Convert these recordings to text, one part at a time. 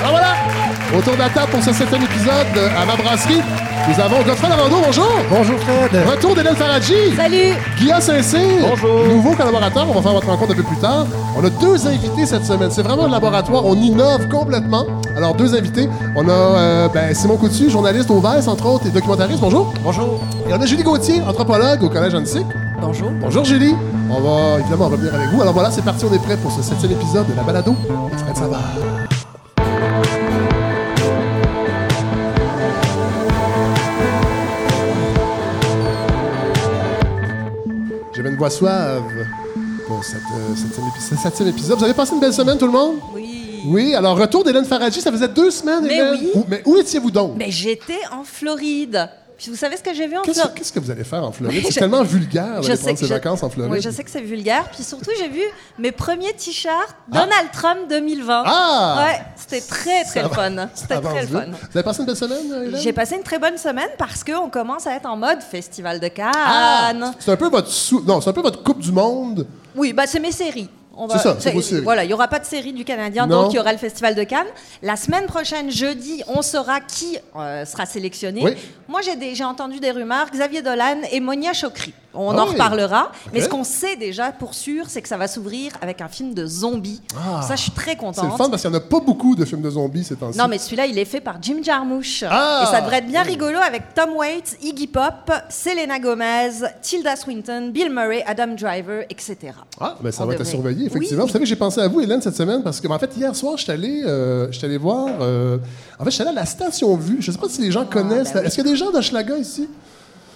Alors voilà, autour de la table pour ce septième épisode à ma brasserie, nous avons Godfrey Lavando, bonjour. Bonjour Fred. Retour d'Hélène Faradji. Salut. Guillaume Saint-Cyr. Bonjour. Nouveau collaborateur, on va faire votre rencontre un peu plus tard. On a deux invités cette semaine. C'est vraiment un laboratoire, on innove complètement. Alors, deux invités. On a euh, ben, Simon Coutu, journaliste au VES, entre autres, et documentariste. Bonjour. Bonjour. Et on a Julie Gauthier, anthropologue au Collège Annecy. Bonjour. Bonjour Julie. On va évidemment revenir avec vous. Alors voilà, c'est parti, on est prêt pour ce septième épisode de la balado. de Fred Savard. J'avais une voix suave pour cette, euh, septième épi- septième épisode. Vous avez passé une belle semaine, tout le monde? Oui. Oui, alors retour d'Hélène Faradji, ça faisait deux semaines, Mais Hélène. oui. Où- mais où étiez-vous donc? Mais j'étais en Floride. Puis vous savez ce que j'ai vu en Floride? qu'est-ce que vous allez faire en Floride? C'est tellement vulgaire sais prendre ses je- vacances en Floride. Oui, je sais que c'est vulgaire. Puis surtout, j'ai vu mes premiers t-shirts Donald Trump 2020. Ah! Ouais, c'était très, très le fun. C'était très le fun. Vous avez passé une belle semaine, Hélène? J'ai passé une très bonne semaine parce qu'on commence à être en mode Festival de Cannes. Ah! C'est un peu votre non, c'est un peu votre Coupe du Monde. Oui, bah c'est mes séries. On ça. Voilà, il n'y aura pas de série du Canadien, Non. donc il y aura le Festival de Cannes. La semaine prochaine, jeudi, on saura qui euh, sera sélectionné. Oui. Moi, j'ai entendu des rumeurs, Xavier Dolan et Monia Chokri. On Ah en oui. reparlera. Mais ce qu'on sait déjà pour sûr, c'est que ça va s'ouvrir avec un film de zombies. Ah. Ça, je suis très C'est contente. le fun parce qu'il n'y en a pas beaucoup de films de zombies ces temps-ci. Non, mais celui-là, il est fait par Jim Jarmusch. Ah! Et ça devrait être bien rigolo avec Tom Waits, Iggy Pop, Selena Gomez, Tilda Swinton, Bill Murray, Adam Driver, etc. Ah, ben ça On va être à surveiller, effectivement. Oui. Vous savez, j'ai pensé à vous, Hélène, cette semaine, parce que, en fait, hier soir, je suis allé, euh, allé voir. euh, en fait, je suis allé à la Station Vue. Je ne sais pas si les gens connaissent. ben. Est-ce qu'il y a des gens d'Hochelaga ici?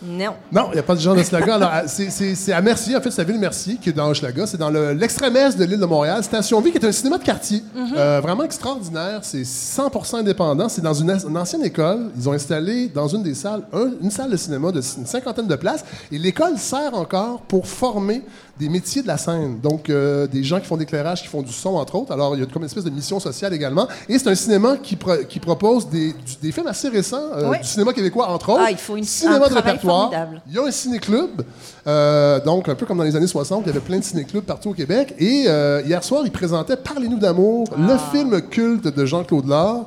Non. Non, il n'y a pas de gens d'Hochelaga. Alors, à- c'est- à Mercier, en fait, c'est la ville Mercier qui est dans Hochelaga. C'est dans le- l'extrême est de l'île de Montréal. Station Vue, qui est un cinéma de quartier. Euh, vraiment extraordinaire. C'est 100% indépendant. C'est dans une, ancienne école. Ils ont installé dans une des salles un- une salle de cinéma de une cinquantaine de places. Et l'école sert encore pour former des métiers de la scène. Donc, euh, des gens qui font de l'éclairage, qui font du son, entre autres. Alors, il y a comme une espèce de mission sociale également. Et c'est un cinéma qui, pro- qui propose des, du- des films assez récents, euh, Oui. du cinéma québécois, entre autres. Ah, il faut une- cinéma un de répertoire. formidable. Il y a un ciné-club, euh, donc un peu comme dans les années 60, il y avait plein de ciné-clubs partout au Québec. Et hier soir, il présentait Parlez-nous d'amour, le film culte de Jean-Claude Lard.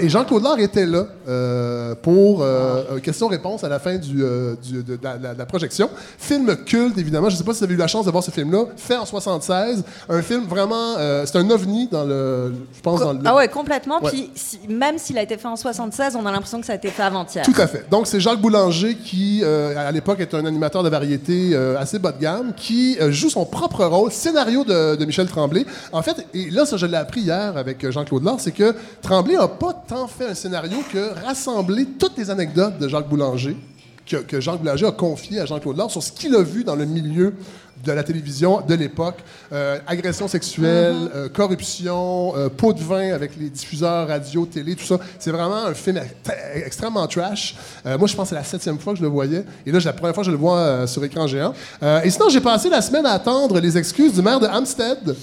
Et Jean-Claude Lard était là pour un question-réponse à la fin du, du- de, de la, de la projection. Film culte, évidemment. Je ne sais pas si vous avez eu la chance de voir ce film-là, fait en 76. Un film vraiment... euh, c'est un ovni dans le... Je pense dans le... Ah ouais, complètement. Ouais. Puis si- même s'il a été fait en 76, on a l'impression que ça a été fait avant-hier. Tout à fait. Donc, c'est Jacques Boulanger qui, euh, à l'époque, est un animateur de variété euh, assez bas de gamme, qui joue son propre rôle, scénario de, de Michel Tremblay. En fait, et là, ça, je l'ai appris hier avec Jean-Claude Lard, c'est que Tremblay n'a pas tant fait un scénario que rassembler toutes les anecdotes de Jacques Boulanger, que, que Jacques Boulanger a confié à Jean-Claude Lard sur ce qu'il a vu dans le milieu de la télévision de l'époque. Euh, agression sexuelle, euh, corruption, euh, pot de vin avec les diffuseurs radio, télé, tout ça. C'est vraiment un film ex- extrêmement trash. Euh, moi, je pense que c'est la septième fois que je le voyais. Et là, c'est la première fois que je le vois sur écran géant. Et sinon, j'ai passé la semaine à attendre les excuses du maire de Hampstead.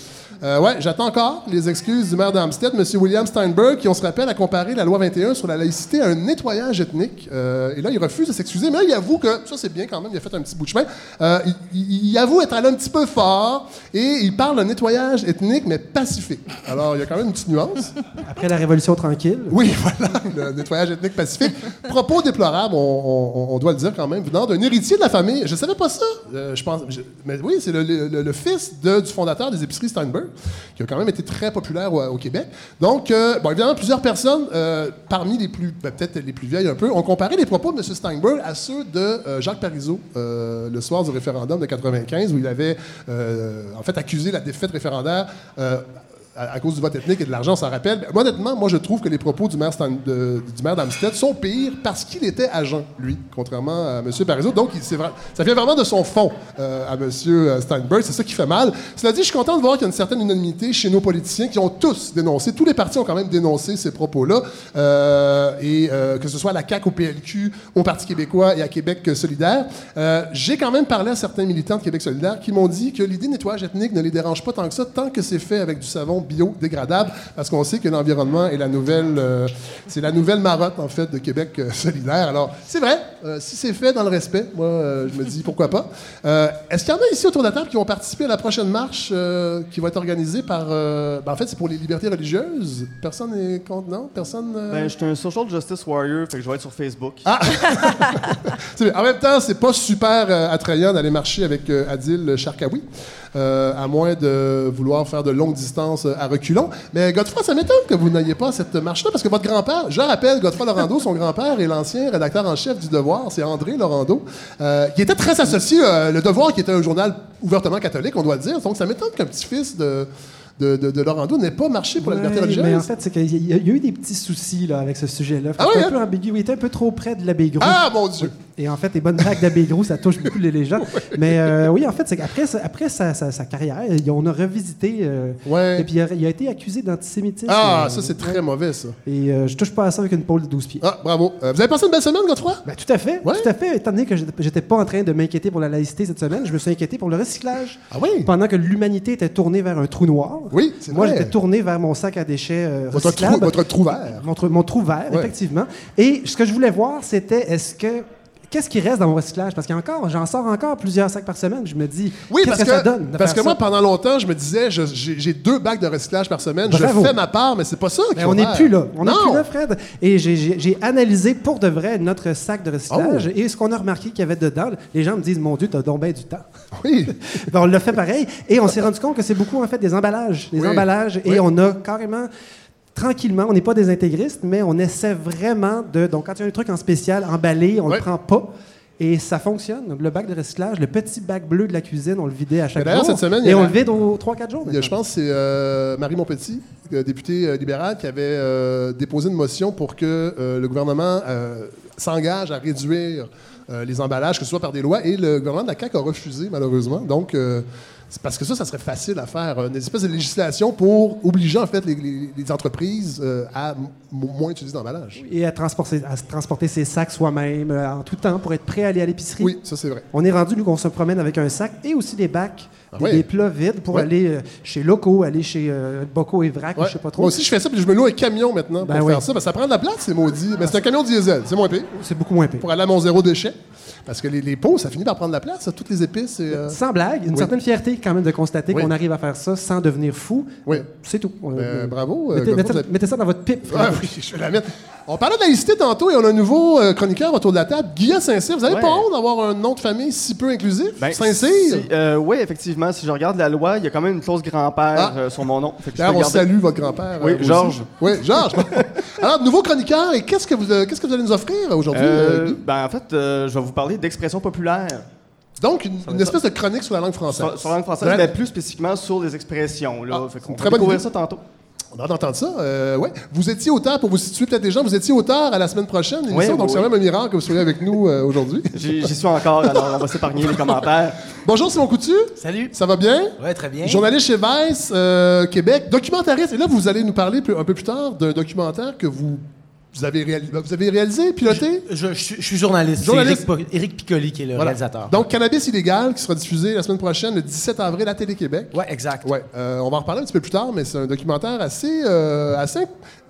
Euh, ouais, j'attends encore les excuses du maire d'Amstead, M. William Steinberg, qui, on se rappelle, a comparé la loi 21 sur la laïcité à un nettoyage ethnique. Euh, et là, il refuse de s'excuser. Mais là, il avoue que, ça c'est bien quand même, il a fait un petit bout de chemin. Euh, il, avoue être allé un petit peu fort et il parle d'un nettoyage ethnique, mais pacifique. Alors, il y a quand même une petite nuance. Après la Révolution tranquille. Oui, voilà, le nettoyage ethnique pacifique. Propos déplorables, on, on- on doit le dire quand même, venant d'un héritier de la famille. Je savais pas ça. Euh, je pense, je- mais oui, c'est le, le- le fils de- du fondateur des épiceries Steinberg, qui a quand même été très populaire au, Québec. Donc, euh, évidemment, plusieurs personnes, euh, parmi les plus, ben, peut-être les plus vieilles un peu, ont comparé les propos de M. Steinberg à ceux de euh, Jacques Parizeau le soir du référendum de 95, où il avait en fait accusé la défaite référendaire. À, cause du vote ethnique et de l'argent, s'en rappelle. Mais honnêtement, moi, je trouve que les propos du maire, Stan- sont pires parce qu'il était agent, lui, contrairement à M. Parizeau. Donc, ça vient vraiment de son fond euh, à M. Steinberg. C'est ça qui fait mal. Cela dit, je suis content de voir qu'il y a une certaine unanimité chez nos politiciens qui ont tous dénoncé, tous les partis ont quand même dénoncé ces propos-là. Euh, et euh, que ce soit à la CAQ, au PLQ, au Parti québécois et à Québec solidaire. Euh, J'ai quand même parlé à certains militants de Québec solidaire qui m'ont dit que l'idée de nettoyage ethnique ne les dérange pas tant que ça, tant que c'est fait avec du savon biodégradables, parce qu'on sait que l'environnement est la nouvelle, euh, c'est la nouvelle marotte, en fait, de Québec euh, solidaire. Alors, c'est vrai, euh, si c'est fait dans le respect, moi, je me dis pourquoi pas. Est-ce qu'il y en a ici autour de la table qui vont participer à la prochaine marche qui va être organisée par. ben, en fait, c'est pour les libertés religieuses? Personne n'est contre, non? Personne. Ben, je suis un social justice warrior, fait que je vais être sur Facebook. Ah! En même temps, c'est pas super attrayant d'aller marcher avec Adil Sharkawi, à moins de vouloir faire de longues distances euh, à reculons. Mais Godefroy, ça m'étonne que vous n'ayez pas cette marche-là, parce que votre grand-père, je rappelle, Godefroy Laurando, son grand-père est l'ancien rédacteur en chef du Devoir, c'est André Laurando, euh, qui était très associé, euh, le Devoir, qui était un journal ouvertement catholique, on doit le dire. Donc, ça m'étonne qu'un petit-fils de, de, de, de Laurando n'ait pas marché pour la liberté Ouais, religieuse. Mais en fait, c'est qu'il y, a- il y a eu des petits soucis là, avec ce sujet-là. Ah ouais, un peu ambigu. Il était un peu trop près de l'abbé Gros. Ah, mon Dieu! Et en fait, les bonnes blagues d'abbé Gros, ça touche beaucoup les, gens. Mais euh, oui, en fait, c'est qu'après sa- après sa, sa- sa carrière, on a revisité. euh, Ouais. Et puis, il a, il a été accusé d'antisémitisme. Ah, Euh, ça, c'est très ouais. mauvais, ça. Et euh, je touche pas à ça avec une pôle de 12 pieds. Ah, bravo. Vous avez passé une belle semaine, Godefroy? Ben, tout à fait. Ouais. Tout à fait. Étant donné que j'étais- j'étais pas en train de m'inquiéter pour la laïcité cette semaine, je me suis inquiété pour le recyclage. Ah oui? Pendant que l'humanité était tournée vers un trou noir, Oui, c'est moi j'étais tourné vers mon sac à déchets euh, Votre trou, votre trou vert. Mon trou, mon trou vert, Ouais. effectivement. Et ce que je voulais voir, c'était est-ce que. Qu'est-ce qui reste dans mon recyclage? Parce qu'encore, j'en sors encore plusieurs sacs par semaine. Je me dis, Oui, qu'est-ce que, que, ça donne? de parce faire que moi, ça? pendant longtemps, je me disais, j'ai deux bacs de recyclage par semaine, Bravo. je fais ma part, mais c'est pas ça faut on n'est plus là. On n'est plus là, Fred. Et j'ai- analysé pour de vrai notre sac de recyclage. Oh. Et ce qu'on a remarqué qu'il y avait dedans, les gens me disent Mon Dieu, t'as donc bien du temps. Oui. Ben, on l'a fait pareil. Et on s'est rendu compte que c'est beaucoup, en fait, des emballages. Des Oui. emballages. Et on a carrément. Tranquillement, on n'est pas des intégristes, mais on essaie vraiment de. Donc, quand il y a un truc en spécial, emballé, on Oui. le prend pas. Et ça fonctionne. Donc, le bac de recyclage, le petit bac bleu de la cuisine, on le vidait à chaque jour. cette semaine, et on le vide aux 3-4 jours. A, je pense que c'est euh, Marie Montpetit, euh, députée euh, libérale, qui avait euh, déposé une motion pour que euh, le gouvernement s'engage à réduire les emballages, que ce soit par des lois, et le gouvernement de la CAQ a refusé, malheureusement. Donc, euh, parce que ça, ça serait facile à faire, euh, une espèce de législation pour obliger, en fait, les, les- les entreprises euh, à moins utiliser d'emballage. Et à transporter, à transporter ses sacs soi-même euh, en tout temps pour être prêt à aller à l'épicerie. Oui, ça, c'est vrai. On est rendu, nous, qu'on se promène avec un sac et aussi des bacs, Ah des, ouais. des plats vides pour Ouais. aller euh, chez Locaux, aller chez euh, Boco et Vrac, ou Ouais. je sais pas trop. Moi aussi, je fais ça, puis je me loue un camion maintenant Ben pour oui. faire ça. parce que ça prend de la place, c'est maudit. Mais c'est un camion diesel, c'est moins pire. C'est beaucoup moins pire. Pour aller à mon zéro déchet. Parce que les, les pots, ça finit par prendre de la place, toutes les épices. Et, euh, Sans blague, une Oui. certaine fierté quand même de constater Oui. qu'on arrive à faire ça sans devenir fou. Oui. C'est tout. Ben, Euh, bravo. euh, Mettez, avez- mettez ça dans votre pipe. Ah oui, je vais la mettre. On parlait de laïcité tantôt et on a un nouveau euh, chroniqueur autour de la table, Guillaume Saint-Cyr. Vous avez Ouais. pas honte d'avoir un nom de famille si peu inclusif? Ben, Saint-Cyr? si- euh, oui, effectivement. Si je regarde la loi, il y a quand même une clause grand-père Ah. euh, sur mon nom. D'ailleurs, on salue votre grand-père. Oui. Georges. Oui, Georges. Alors, nouveau chroniqueur, et qu'est-ce que vous, qu'est-ce que vous allez nous offrir aujourd'hui? Ben, en fait, je vais vous parler d'expression populaire Donc, une, espèce de chronique sur la langue française. sur, sur la langue française, mais plus spécifiquement sur les expressions. Là. Ah, fait une va découvrir idée. ça tantôt. On a hâte d'entendre ça. Euh, ouais. Vous étiez auteur, pour vous situer peut-être des gens, vous étiez auteur à la semaine prochaine, l'émission, Oui, donc oui, c'est oui. quand même un miracle que vous soyez avec nous euh, aujourd'hui. J'y suis encore, alors on va s'épargner les commentaires. Bonjour Simon Coutu, Salut. ça va bien? Ouais, très bien. Journaliste chez Vice, euh, Québec, documentariste. Et là, vous allez nous parler plus- un peu plus tard d'un documentaire que vous, vous, avez, réali- vous avez réalisé, piloté? Je, je suis- je suis journaliste. C'est Journaliste. Éric, Piccoli qui est le Voilà. réalisateur. Donc, Cannabis illégal, qui sera diffusé la semaine prochaine, le 17 avril, à Télé-Québec. ouais, exact. Ouais, euh, on va en reparler un petit peu plus tard, mais c'est un documentaire assez, euh, assez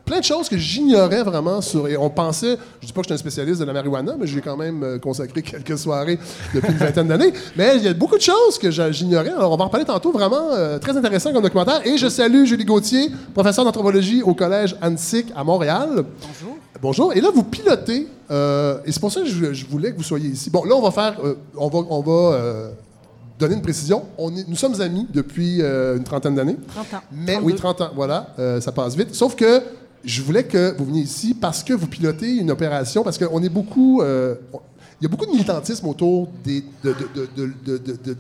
plein de choses que j'ignorais vraiment sur. Et on pensait, je dis pas que je suis un spécialiste de la marijuana, mais j'ai quand même euh, consacré quelques soirées depuis une vingtaine d'années. Mais il y a beaucoup de choses que j'ignorais. Alors on va en reparler tantôt. Vraiment euh, très intéressant comme documentaire. Et je salue Julie Gauthier, professeure d'anthropologie au collège Annecy à Montréal. Bonjour. Bonjour. Et là, vous pilotez, euh, et c'est pour ça que je, je voulais que vous soyez ici. Bon, là, on va faire, euh, on va, on va donner une précision. On est, nous sommes amis depuis euh, une trentaine d'années. 30 ans. Mais oui, 30 ans, voilà, euh, ça passe vite. Sauf que je voulais que vous veniez ici parce que vous pilotez une opération, parce qu'on est beaucoup. euh, il y a beaucoup de militantisme autour de,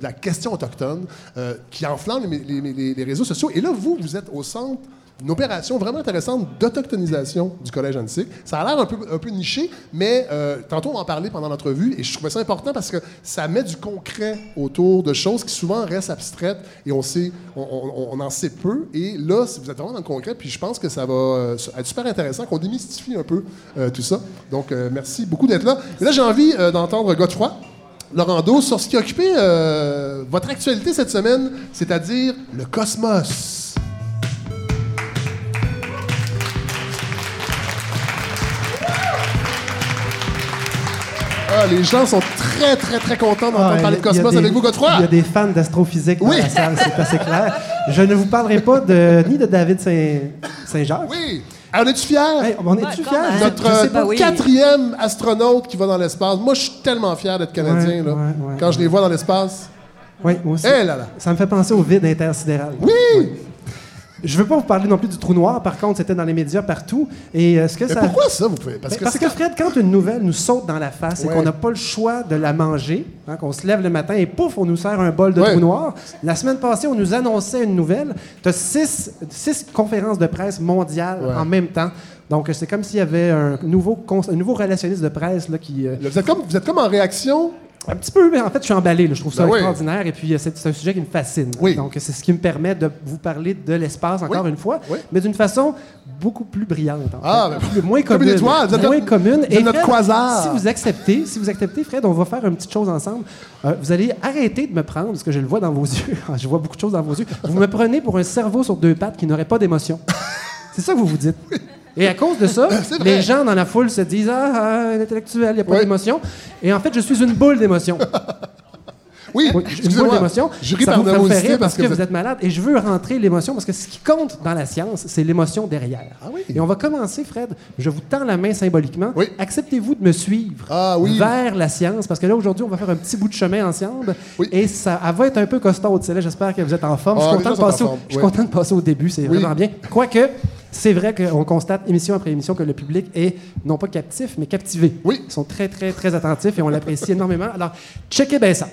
la question autochtone euh, qui enflamme les réseaux sociaux. Et là, vous, vous êtes au centre d'une opération vraiment intéressante d'autochtonisation du Collège Annecy. Ça a l'air un peu, un peu niché, mais euh, tantôt on en parler pendant l'entrevue et je trouvais ça important parce que ça met du concret autour de choses qui souvent restent abstraites et on sait, on, on- on en sait peu. Et là, vous êtes vraiment dans le concret, puis je pense que ça va euh, être super intéressant, qu'on démystifie un peu euh, tout ça. Donc, merci beaucoup d'être là. Et là, j'ai envie d'entendre Godefroy. Laurando, sur ce qui a occupé votre actualité cette semaine, c'est-à-dire le cosmos. Ah, les gens sont très, très, très contents d'entendre Ah, parler de Cosmos des- avec vous, Godefroy. Il y a des fans d'astrophysique Oui. dans la salle, c'est assez clair. Je ne vous parlerai pas de, ni de David Saint- Saint-Jacques. Oui. Alors, es-tu fier? Hey, on est-tu Ouais, même. Notre euh, pas, oui. quatrième astronaute qui va dans l'espace. Moi, je suis tellement fier d'être Canadien. Ouais, là. ouais, ouais, Quand je les vois dans l'espace. Oui, moi aussi. Eh là là. Ça me fait penser au vide intersidéral. Oui! Je veux pas vous parler non plus du trou noir. Par contre, c'était dans les médias partout. Et euh, ce que Mais ça... pourquoi ça, vous pouvez? Parce Ben, que parce que Fred, quand une nouvelle nous saute dans la face et qu'on n'a pas le choix de la manger, hein, qu'on se lève le matin et pouf, on nous sert un bol de Ouais. trou noir. La semaine passée, on nous annonçait une nouvelle. Tu as six, six conférences de presse mondiales Ouais. en même temps. Donc, c'est comme s'il y avait un nouveau, un nouveau relationniste de presse là, qui. euh, Là, Vous êtes, comme, vous êtes comme en réaction. Un petit peu, mais en fait, je suis emballé. là. Je trouve ça Ben oui. extraordinaire. Et puis, euh, c'est un sujet qui me fascine. Oui. Donc, c'est ce qui me permet de vous parler de l'espace encore Oui. une fois, mais d'une façon beaucoup plus brillante. en Ah, fait. ben, Plus- moins commune. êtes moins notre- commune. êtes notre Fred, quasar. Si vous acceptez, si vous acceptez, Fred, on va faire une petite chose ensemble. Euh, vous allez arrêter de me prendre, parce que je le vois dans vos yeux. je vois beaucoup de choses dans vos yeux. Vous me prenez pour un cerveau sur deux pattes qui n'aurait pas d'émotion. c'est ça que vous vous dites. Et à cause de ça, les gens dans la foule se disent Ah, ah, un intellectuel, il n'y a pas d'émotion. Et en fait, je suis une boule d'émotion. Oui, Oui, une boule d'émotion. Je ris Ça par rire parce que, vous êtes malade. Et je veux rentrer l'émotion parce que ce qui compte dans la science, c'est l'émotion derrière. Ah oui. Et on va commencer, Fred. Je vous tends la main symboliquement. Oui. Acceptez-vous de me suivre Ah oui. vers la science? Parce que là, aujourd'hui, on va faire un petit bout de chemin ensemble. Et ça elle va être un peu costaud. J'espère que vous êtes en forme. Ah, je suis les content, de passer, au, je suis content de passer au début. C'est vraiment bien. Quoique, c'est vrai qu'on constate émission après émission que le public est non pas captif, mais captivé. Oui. Ils sont très, très, très attentifs et on l'apprécie énormément. Alors, checkez bien ça.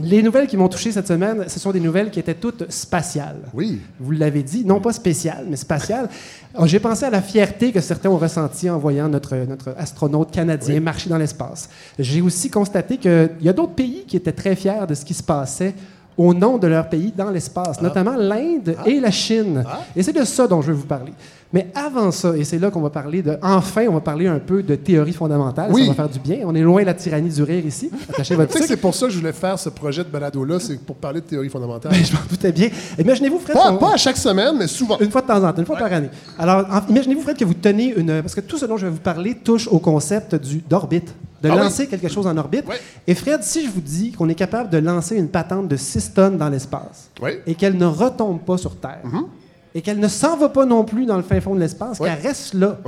Les nouvelles qui m'ont touché cette semaine, ce sont des nouvelles qui étaient toutes spatiales. Oui. Vous l'avez dit, non pas spéciales, mais spatiales. Alors, J'ai pensé à la fierté que certains ont ressentie en voyant notre, notre astronaute canadien marcher dans l'espace. J'ai aussi constaté qu'il y a d'autres pays qui étaient très fiers de ce qui se passait au nom de leur pays dans l'espace, notamment l'Inde et la Chine. Et c'est de ça dont je veux vous parler. Mais avant ça, et c'est là qu'on va parler de... Enfin, on va parler un peu de théorie fondamentale. Oui. Ça va faire du bien. On est loin de la tyrannie du rire ici. Attachez votre c'est pour ça que je voulais faire ce projet de balado-là, c'est pour parler de théorie fondamentale. Ben, je m'en doutais bien. Imaginez-vous, Fred... Pas, à chaque semaine, mais souvent. Une fois de temps en temps, une fois par année. Alors, en- imaginez-vous, Fred, que vous tenez une. Parce que tout ce dont je vais vous parler touche au concept du, d'orbite, de Ah oui. lancer quelque chose en orbite. Oui. Et Fred, si je vous dis qu'on est capable de lancer une patente de 6 tonnes dans l'espace Oui. et qu'elle ne retombe pas sur Terre, et qu'elle ne s'en va pas non plus dans le fin fond de l'espace, qu'elle reste là.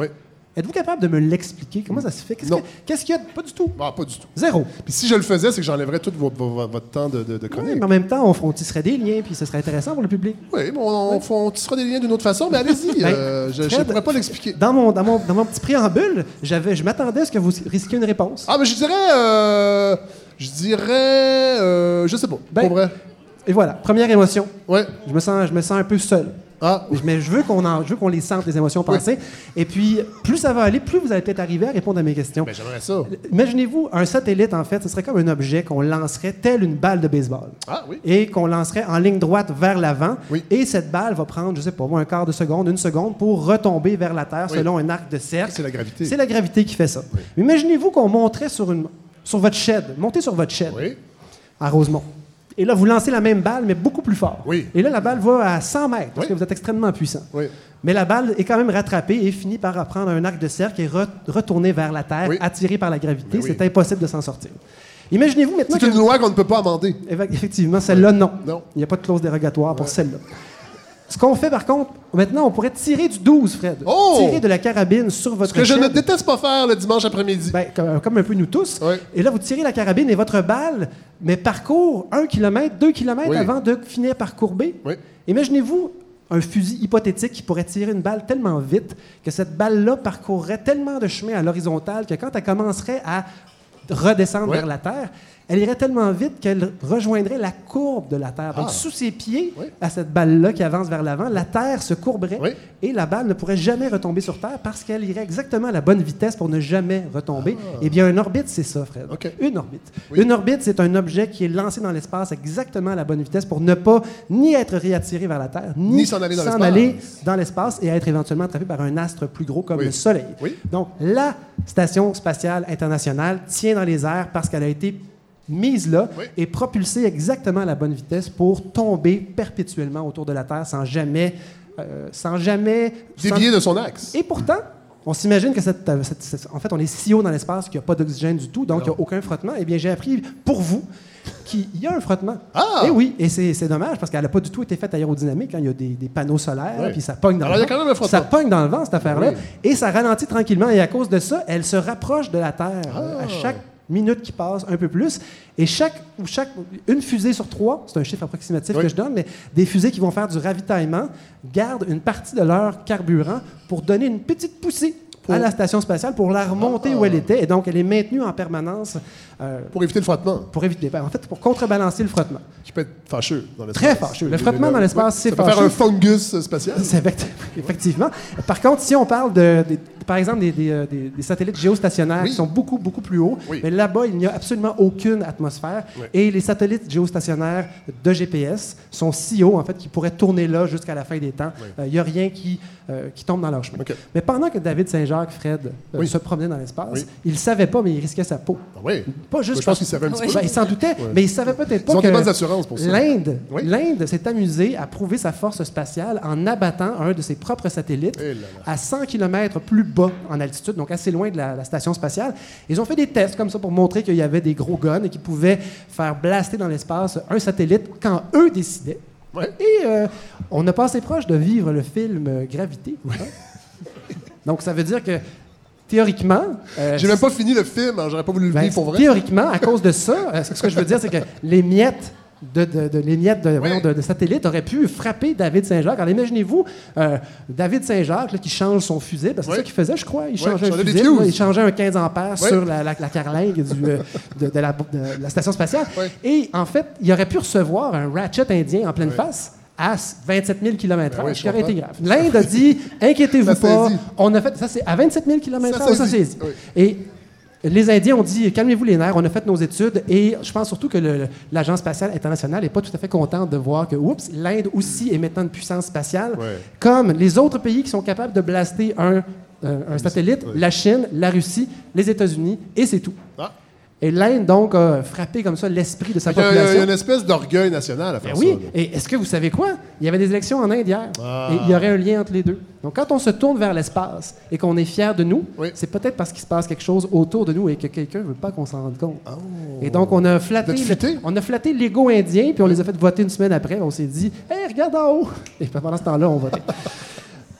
Êtes-vous capable de me l'expliquer? Comment ça se fait? Qu'est-ce, Non. que- qu'est-ce qu'il y a? Pas du tout? Ah, pas du tout. Zéro. Puis si je le faisais, c'est que j'enlèverais tout votre temps de, de, de Oui, chronique. mais en même temps, on, on tisserait des liens, puis ce serait intéressant pour le public. Oui, mais on, on, on tissera des liens d'une autre façon, mais allez-y. Ben, euh, je ne pourrais pas l'expliquer. Dans mon, dans, mon, dans mon petit préambule, j'avais, je m'attendais à ce que vous risquiez une réponse. Ah, mais je dirais. euh, je dirais. euh, je sais pas. Ben- pour vrai. Et voilà, première émotion. Ouais. Je me sens, je me sens un peu seul. Ah, Mais je veux qu'on qu'on les sente, les émotions Oui. passer. Et puis, plus ça va aller, plus vous allez peut-être arriver à répondre à mes questions. ben j'aimerais ça. Imaginez-vous, un satellite, en fait, ce serait comme un objet qu'on lancerait tel une balle de baseball. Ah, oui. Et qu'on lancerait en ligne droite vers l'avant. Oui. Et cette balle va prendre, je sais pas, moi, un quart de seconde, une seconde pour retomber vers la Terre selon un arc de cercle. C'est la gravité. C'est la gravité qui fait ça. Mais Imaginez-vous qu'on monterait sur, une, sur votre shed, montez sur votre shed Oui. à Rosemont. Et là, vous lancez la même balle, mais beaucoup plus fort. Oui. Et là, la balle va à 100 mètres, parce Oui. que vous êtes extrêmement puissant. Oui. Mais la balle est quand même rattrapée et finit par prendre un arc de cercle et re- retourner vers la Terre, attirée par la gravité. Oui. C'est impossible de s'en sortir. Imaginez-vous maintenant C'est que... une loi qu'on ne peut pas amender. Effectivement, celle-là, non. Non. Il n'y a pas de clause dérogatoire pour celle-là. Ce qu'on fait, par contre, maintenant, on pourrait tirer du 12, Fred. Oh! Tirer de la carabine sur votre Ce que je ne déteste pas faire le dimanche après-midi. Ben, comme, comme un peu nous tous. Oui. Et là, vous tirez la carabine et votre balle, mais parcourt un kilomètre, deux kilomètres Oui. avant de finir par courber. Oui. Imaginez-vous un fusil hypothétique qui pourrait tirer une balle tellement vite que cette balle-là parcourrait tellement de chemin à l'horizontale que quand elle commencerait à redescendre vers la Terre, elle irait tellement vite qu'elle rejoindrait la courbe de la Terre. Donc, Ah. sous ses pieds, Oui. à cette balle-là qui avance vers l'avant, la Terre se courberait Oui. et la balle ne pourrait jamais retomber sur Terre parce qu'elle irait exactement à la bonne vitesse pour ne jamais retomber. Eh bien, une orbite, c'est ça, Fred. Ah. Une orbite. Oui. Une orbite, c'est un objet qui est lancé dans l'espace exactement à la bonne vitesse pour ne pas ni être réattiré vers la Terre, ni, Ni s'en aller dans l'espace. aller dans l'espace et être éventuellement attrapé par un astre plus gros comme le Soleil. Donc, la Station spatiale internationale tient dans les airs parce qu'elle a été mise là Oui. et propulsée exactement à la bonne vitesse pour tomber perpétuellement autour de la Terre sans jamais... euh, sans jamais... Dévié de son axe. Et pourtant, On s'imagine que cette, euh, cette- cette- en fait, on est si haut dans l'espace qu'il n'y a pas d'oxygène du tout, donc il n'y a aucun frottement. Eh bien, j'ai appris pour vous qu'il y a un frottement. Ah! Et oui, et c'est dommage parce qu'elle n'a pas du tout été faite aérodynamique. hein. Il y a des, des panneaux solaires, Ouais. puis ça pogne dans Alors, le il y a vent. quand même un frottement. Ça pogne dans le vent, cette affaire-là. Oui. Et ça ralentit tranquillement. Et à cause de ça, elle se rapproche de la Terre euh, à chaque minute qui passe un peu plus. Et chaque, ou chaque, une fusée sur trois, c'est un chiffre approximatif Oui. que je donne, mais des fusées qui vont faire du ravitaillement gardent une partie de leur carburant pour donner une petite poussée à la station spatiale pour la remonter où elle était. Et donc, elle est maintenue en permanence euh, Pour éviter le frottement, pour éviter, ben, en fait, pour contrebalancer le frottement. qui peut être fâcheux dans l'espace. Très fâcheux. Le frottement dans l'espace, c'est Ça peut faire fâcheux. un fungus spatial. Effectivement. Par contre, si on parle de, par exemple des, des, euh, des- satellites géostationnaires Oui. qui sont beaucoup, beaucoup plus hauts, Oui. mais là-bas, il n'y a absolument aucune atmosphère. Oui. Et les satellites géostationnaires de GPS sont si hauts, en fait, qu'ils pourraient tourner là jusqu'à la fin des temps. Euh, Oui. Il n'y a rien qui, euh, qui tombe dans leur chemin. OK. Mais pendant que David Saint-Jacques, Fred, se promenait dans l'espace, il ne savait pas, mais il risquait sa peau. Ah oui. Pas juste Moi, je pense parce- qu'il savait un petit peu. Ben, il s'en doutait, mais il savait peut-être pas Ils ont que des bonnes assurances pour ça. l'Inde, Oui. l'Inde s'est amusée à prouver sa force spatiale en abattant un de ses propres satellites Eh là là. à 100 km plus bas en altitude, donc assez loin de la, la station spatiale. Ils ont fait des tests comme ça pour montrer qu'il y avait des gros guns et qu'ils pouvaient faire blaster dans l'espace un satellite quand eux décidaient. Ouais. Et euh, on a passé proche de vivre le film Gravité. hein. Donc ça veut dire que théoriquement, euh, J'ai même pas fini le film, alors j'aurais pas voulu le ben, vivre pour vrai. Théoriquement, à cause de ça, euh, ce que je veux dire, c'est que les miettes de, de- de- les miettes de, voyons, de- de satellites auraient pu frapper David Saint-Jacques. Alors imaginez-vous euh, David Saint-Jacques qui change son fusible. parce que C'est ça qu'il faisait, je crois. Il changeait un là, il changeait un 15 ampères sur la, la, la carlingue du, euh, la, de la station spatiale. Et en fait, il aurait pu recevoir un ratchet indien en pleine face à 27 000 km Ben oui, grave. L'Inde a dit inquiétez-vous pas. dit. On a fait ça c'est à 27 000 km Ça s'est dit, oui. Et les Indiens ont dit calmez-vous les nerfs, on a fait nos études et je pense surtout que l'Agence spatiale internationale n'est pas tout à fait contente de voir que, oups, l'Inde aussi est maintenant une puissance spatiale, Ouais. comme les autres pays qui sont capables de blaster un, euh, un satellite, Oui. la Chine, la Russie, les États-Unis, et c'est tout. Ah. Et l'Inde, donc, a frappé comme ça l'esprit de sa Il y, y a population. une espèce d'orgueil national à faire Ben oui, ça. là. et est-ce que vous savez quoi? Il y avait des élections en Inde hier. Ah. Et il y aurait un lien entre les deux. Donc, quand on se tourne vers l'espace et qu'on est fier de nous, Oui. c'est peut-être parce qu'il se passe quelque chose autour de nous et que quelqu'un ne veut pas qu'on s'en rende compte. Et donc, on a flatté, le- on a flatté l'ego indien, puis on les a fait voter une semaine après. On s'est dit, hey, regarde en haut! Et pendant ce temps-là, on votait.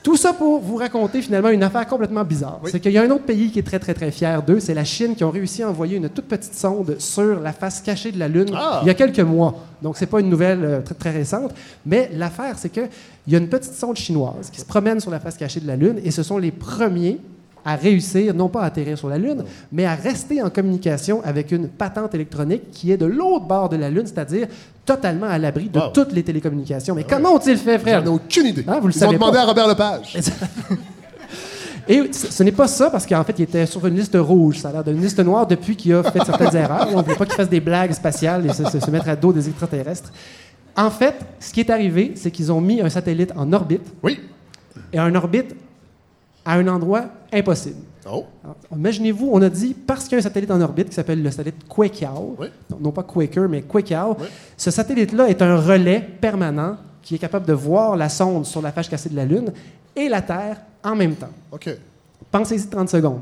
Tout ça pour vous raconter finalement une affaire complètement bizarre. Oui. C'est qu'il y a un autre pays qui est très, très, très fier d'eux. C'est la Chine qui ont réussi à envoyer une toute petite sonde sur la face cachée de la Lune Ah! il y a quelques mois. Donc, c'est pas une nouvelle euh, très, très récente. Mais l'affaire, c'est qu'il y a une petite sonde chinoise qui se promène sur la face cachée de la Lune et ce sont les premiers à réussir, non pas à atterrir sur la Lune, mais à rester en communication avec une patente électronique qui est de l'autre bord de la Lune, c'est-à-dire totalement à l'abri de Wow. toutes les télécommunications. Mais comment ont-ils fait, frère? J'en ai aucune idée. Ah, vous le Ils ont savez demandé pas. à Robert Lepage. Et ce ce n'est pas ça, parce qu'en fait, il était sur une liste rouge. Ça a l'air d'une liste noire depuis qu'il a fait certaines erreurs. On ne voulait pas qu'il fasse des blagues spatiales et se, se- se mettre à dos des extraterrestres. En fait, ce qui est arrivé, c'est qu'ils ont mis un satellite en orbite, Oui. et en orbite à un endroit impossible. Oh. Imaginez-vous, on a dit, parce qu'il y a un satellite en orbite qui s'appelle le satellite Quakeow, Oui. non, pas Quaker, mais Quakeow, Oui. ce satellite-là est un relais permanent qui est capable de voir la sonde sur la face cassée de la Lune et la Terre en même temps. OK. Pensez-y 30 secondes.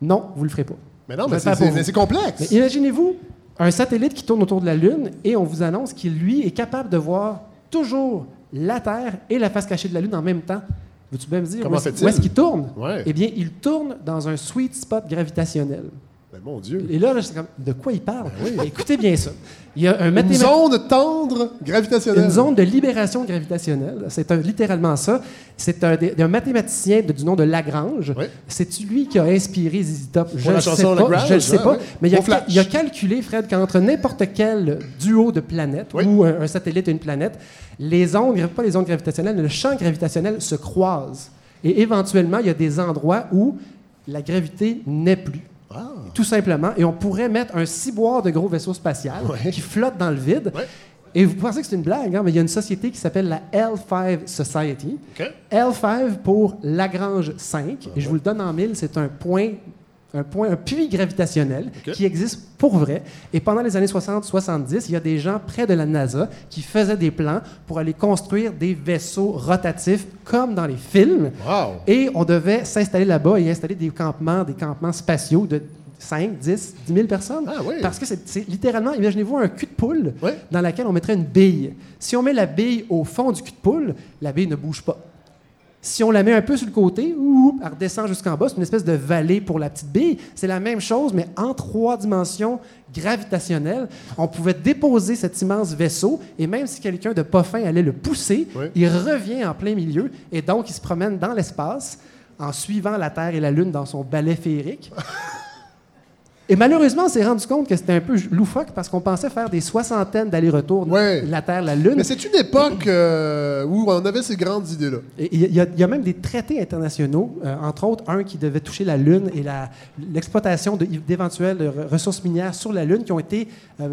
Non, vous le ferez pas. Mais non, mais c'est complexe. Mais imaginez-vous un satellite qui tourne autour de la Lune et on vous annonce qu'il, lui, est capable de voir toujours la Terre et la face cachée de la Lune en même temps. Veux-tu bien me dire Comment où est-ce, fait-il? où est-ce qu'il tourne? Ouais. Eh bien, il tourne dans un sweet spot gravitationnel. Ben, mon Dieu. Et là, là, comme, de quoi il parle? Écoutez bien ça. Il y a un Une zone tendre gravitationnelle. Une zone de libération gravitationnelle. C'est littéralement ça. C'est un, mathématicien de- du nom de Lagrange. Oui. C'est lui qui a inspiré ZZ Top. Je ne sais pas. Lagrange, Je ne sais ouais, pas. ouais. Mais il a, il calculé, Fred, qu'entre n'importe quel duo de planètes Oui. ou un, un satellite et une planète, les ondes, pas les ondes gravitationnelles, mais le champ gravitationnel se croisent. Et éventuellement, il y a des endroits où la gravité n'est plus. Tout simplement. Et on pourrait mettre un ciboire de gros vaisseau spatial Ouais. qui flotte dans le vide. Ouais. Et vous pensez que c'est une blague, hein, mais il y a une société qui s'appelle la L5 Society. OK. L5 pour Lagrange 5. Ah Et je vous le donne en mille, c'est un point un point, un puits gravitationnel qui existe pour vrai. Et pendant les années 60-70, il y a des gens près de la NASA qui faisaient des plans pour aller construire des vaisseaux rotatifs comme dans les films. Wow. Et on devait s'installer là-bas et installer des campements, des campements spatiaux de 5, 10, 10 000 personnes. Ah oui. Parce que c'est littéralement, imaginez-vous un cul de poule dans laquelle on mettrait une bille. Si on met la bille au fond du cul de poule, la bille ne bouge pas. Si on la met un peu sur le côté, ouh, elle redescend jusqu'en bas, c'est une espèce de vallée pour la petite bille. C'est la même chose, mais en trois dimensions gravitationnelles. On pouvait déposer cet immense vaisseau, et même si quelqu'un de pas fin allait le pousser, Oui. il revient en plein milieu, et donc il se promène dans l'espace en suivant la Terre et la Lune dans son balai féerique. Et malheureusement, on s'est rendu compte que c'était un peu loufoque parce qu'on pensait faire des soixantaines d'allers-retours Ouais. la Terre, la Lune. Mais c'est une époque euh, où on avait ces grandes idées-là. Il y, a- il y a même des traités internationaux, euh, entre autres un qui devait toucher la Lune et l'exploitation d'éventuelles re- ressources minières sur la Lune qui ont, été, euh,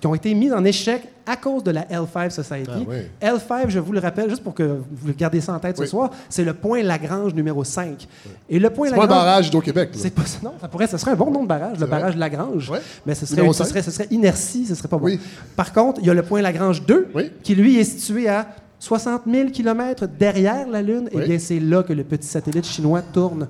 qui ont été mises en échec à cause de la L5 Society. Ah oui. L5, je vous le rappelle, juste pour que vous gardez ça en tête Oui. ce soir, c'est le point Lagrange numéro 5. Et le point C'est pas un Lagrange... barrage d'Au-Québec. C'est pas. Non, ça pourrait, ce serait un bon nom de barrage, le vrai. barrage Lagrange. Mais ce serait, ce, serait, ce serait inertie, ce serait pas bon. Par contre, il y a le point Lagrange 2, Oui. qui lui est situé à 60 000 km derrière la Lune. Et bien, c'est là que le petit satellite chinois tourne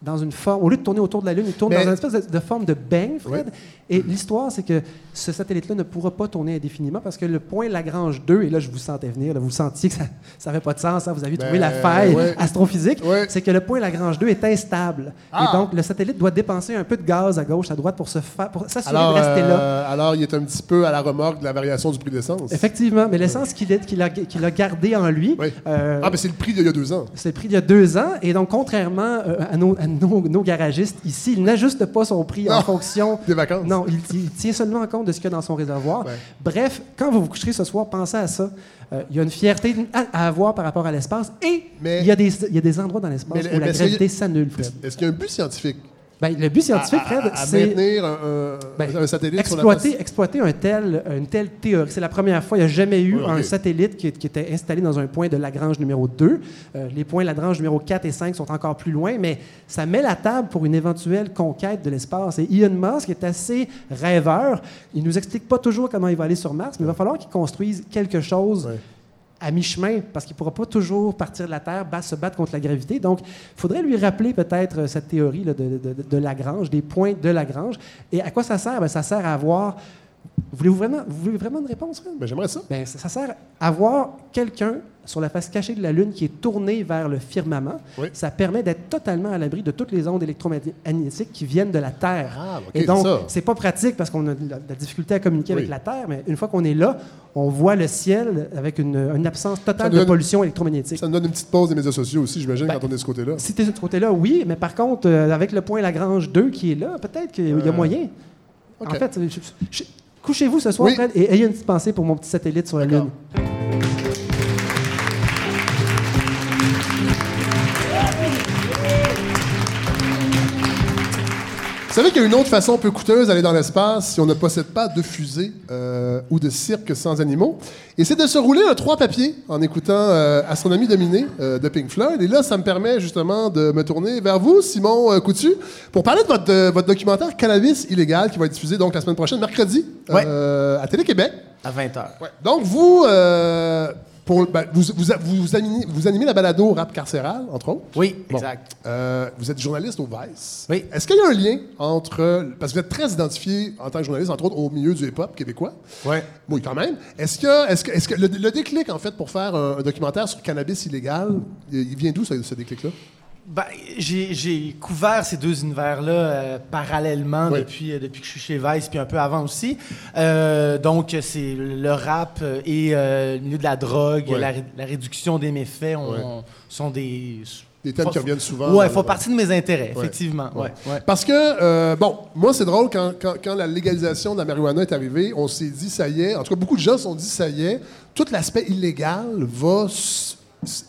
dans une forme. Au lieu de tourner autour de la Lune, il tourne Mais- dans une espèce de, de forme de bang, Fred. Oui. Et l'histoire, c'est que ce satellite-là ne pourra pas tourner indéfiniment parce que le point Lagrange 2, et là, je vous sentais venir, là, vous sentiez que ça n'avait pas de sens, hein, vous avez trouvé Ben, la faille ouais. astrophysique, Ouais. c'est que le point Lagrange 2 est instable. Ah. Et donc, le satellite doit dépenser un peu de gaz à gauche, à droite pour se faire, pour s'assurer Alors, de rester là. euh, alors, il est un petit peu à la remorque de la variation du prix d'essence. Effectivement, mais l'essence qu'il est- qu'il a, qu'il a gardé en lui, Oui. euh, Ah, ben c'est le prix d'il y a deux ans. c'est le prix il y a deux ans. Et donc, contrairement euh, à, nos, à nos- nos garagistes ici, il n'ajuste pas son prix en fonction. Des vacances. Non, il, il tient seulement compte de ce qu'il y a dans son réservoir. Ouais. Bref, quand vous vous coucherez ce soir, pensez à ça. Euh, il y a une fierté à, avoir par rapport à l'espace. Et Mais- il, y a des, il y a des endroits dans l'espace où la gravité s'annule. Est-ce qu'il y a un but scientifique Ben, le but scientifique, Fred, c'est maintenir un, un- Ben, un satellite sur la exploiter, exploiter un tel, une telle théorie. C'est la première fois. Il n'y a jamais eu un satellite qui, qui était installé dans un point de Lagrange numéro 2. Euh, les points Lagrange numéro 4 et 5 sont encore plus loin, mais ça met la table pour une éventuelle conquête de l'espace. Et Elon Musk est assez rêveur. Il nous explique pas toujours comment il va aller sur Mars, mais il va falloir qu'il construise quelque chose. À mi-chemin, parce qu'il ne pourra pas toujours partir de la Terre, bat- se battre contre la gravité. Donc, il faudrait lui rappeler peut-être euh, cette théorie là, de, de- de Lagrange, des points de Lagrange. Et à quoi ça sert? Ben, ça sert à avoir... Voulez-vous vraiment, vous voulez vraiment une réponse? Ben, J'aimerais ça. Ben, ça, ça sert à avoir quelqu'un sur la face cachée de la Lune qui est tourné vers le firmament. Oui. Ça permet d'être totalement à l'abri de toutes les ondes électromagnétiques qui viennent de la Terre. Ah, Et donc, c'est pas pratique parce qu'on a de la, difficulté à communiquer Oui. avec la Terre, mais une fois qu'on est là, on voit le ciel avec une, une absence totale de pollution électromagnétique. Ça nous donne une petite pause des médias sociaux aussi, j'imagine, Ben, quand on est de ce côté-là. Si tu es de ce côté-là, oui, mais par contre, euh, avec le point Lagrange 2 qui est là, peut-être qu'il y a Euh, moyen. En fait, couchez-vous ce soir, Oui. Fred, et ayez une petite pensée pour mon petit satellite sur la. Lune. Savez qu'il y a une autre façon peu coûteuse d'aller dans l'espace si on ne possède pas de fusée euh, ou de cirque sans animaux. Et c'est de se rouler un trois papiers en écoutant euh, Astronomie dominée euh, de Pink Floyd. Et là, ça me permet justement de me tourner vers vous, Simon euh, Coutu, pour parler de votre, de votre documentaire Cannabis illégal qui va être diffusé donc la semaine prochaine, mercredi, Ouais. euh, à Télé-Québec. À 20h. Ouais. Donc, vous, euh, pour, ben, vous, vous, vous, animez, vous animez la balado Rap Carcéral, entre autres? Oui, Bon. exact. Euh, vous êtes journaliste au Vice. Oui. Est-ce qu'il y a un lien entre. Parce que vous êtes très identifié en tant que journaliste, entre autres, au milieu du hip-hop québécois? Ouais. Oui, quand même. Est-ce que, est-ce que, est-ce que le, le déclic, en fait, pour faire un, un documentaire sur le cannabis illégal, il il vient d'où ce, ce déclic-là? Ben, j'ai couvert ces deux univers-là euh, parallèlement Oui. depuis, euh, depuis que je suis chez Vice, puis un peu avant aussi. Euh, donc, c'est le rap et le milieu de la drogue, la, ré- la réduction des méfaits on- sont des... Des thèmes Faut- qui reviennent souvent. Dans font partie de mes intérêts, effectivement. Ouais. Ouais. Parce que, bon, moi, c'est drôle, quand, quand- quand la légalisation de la marijuana est arrivée, on s'est dit, ça y est, en tout cas, beaucoup de gens se sont dit, ça y est, tout l'aspect illégal va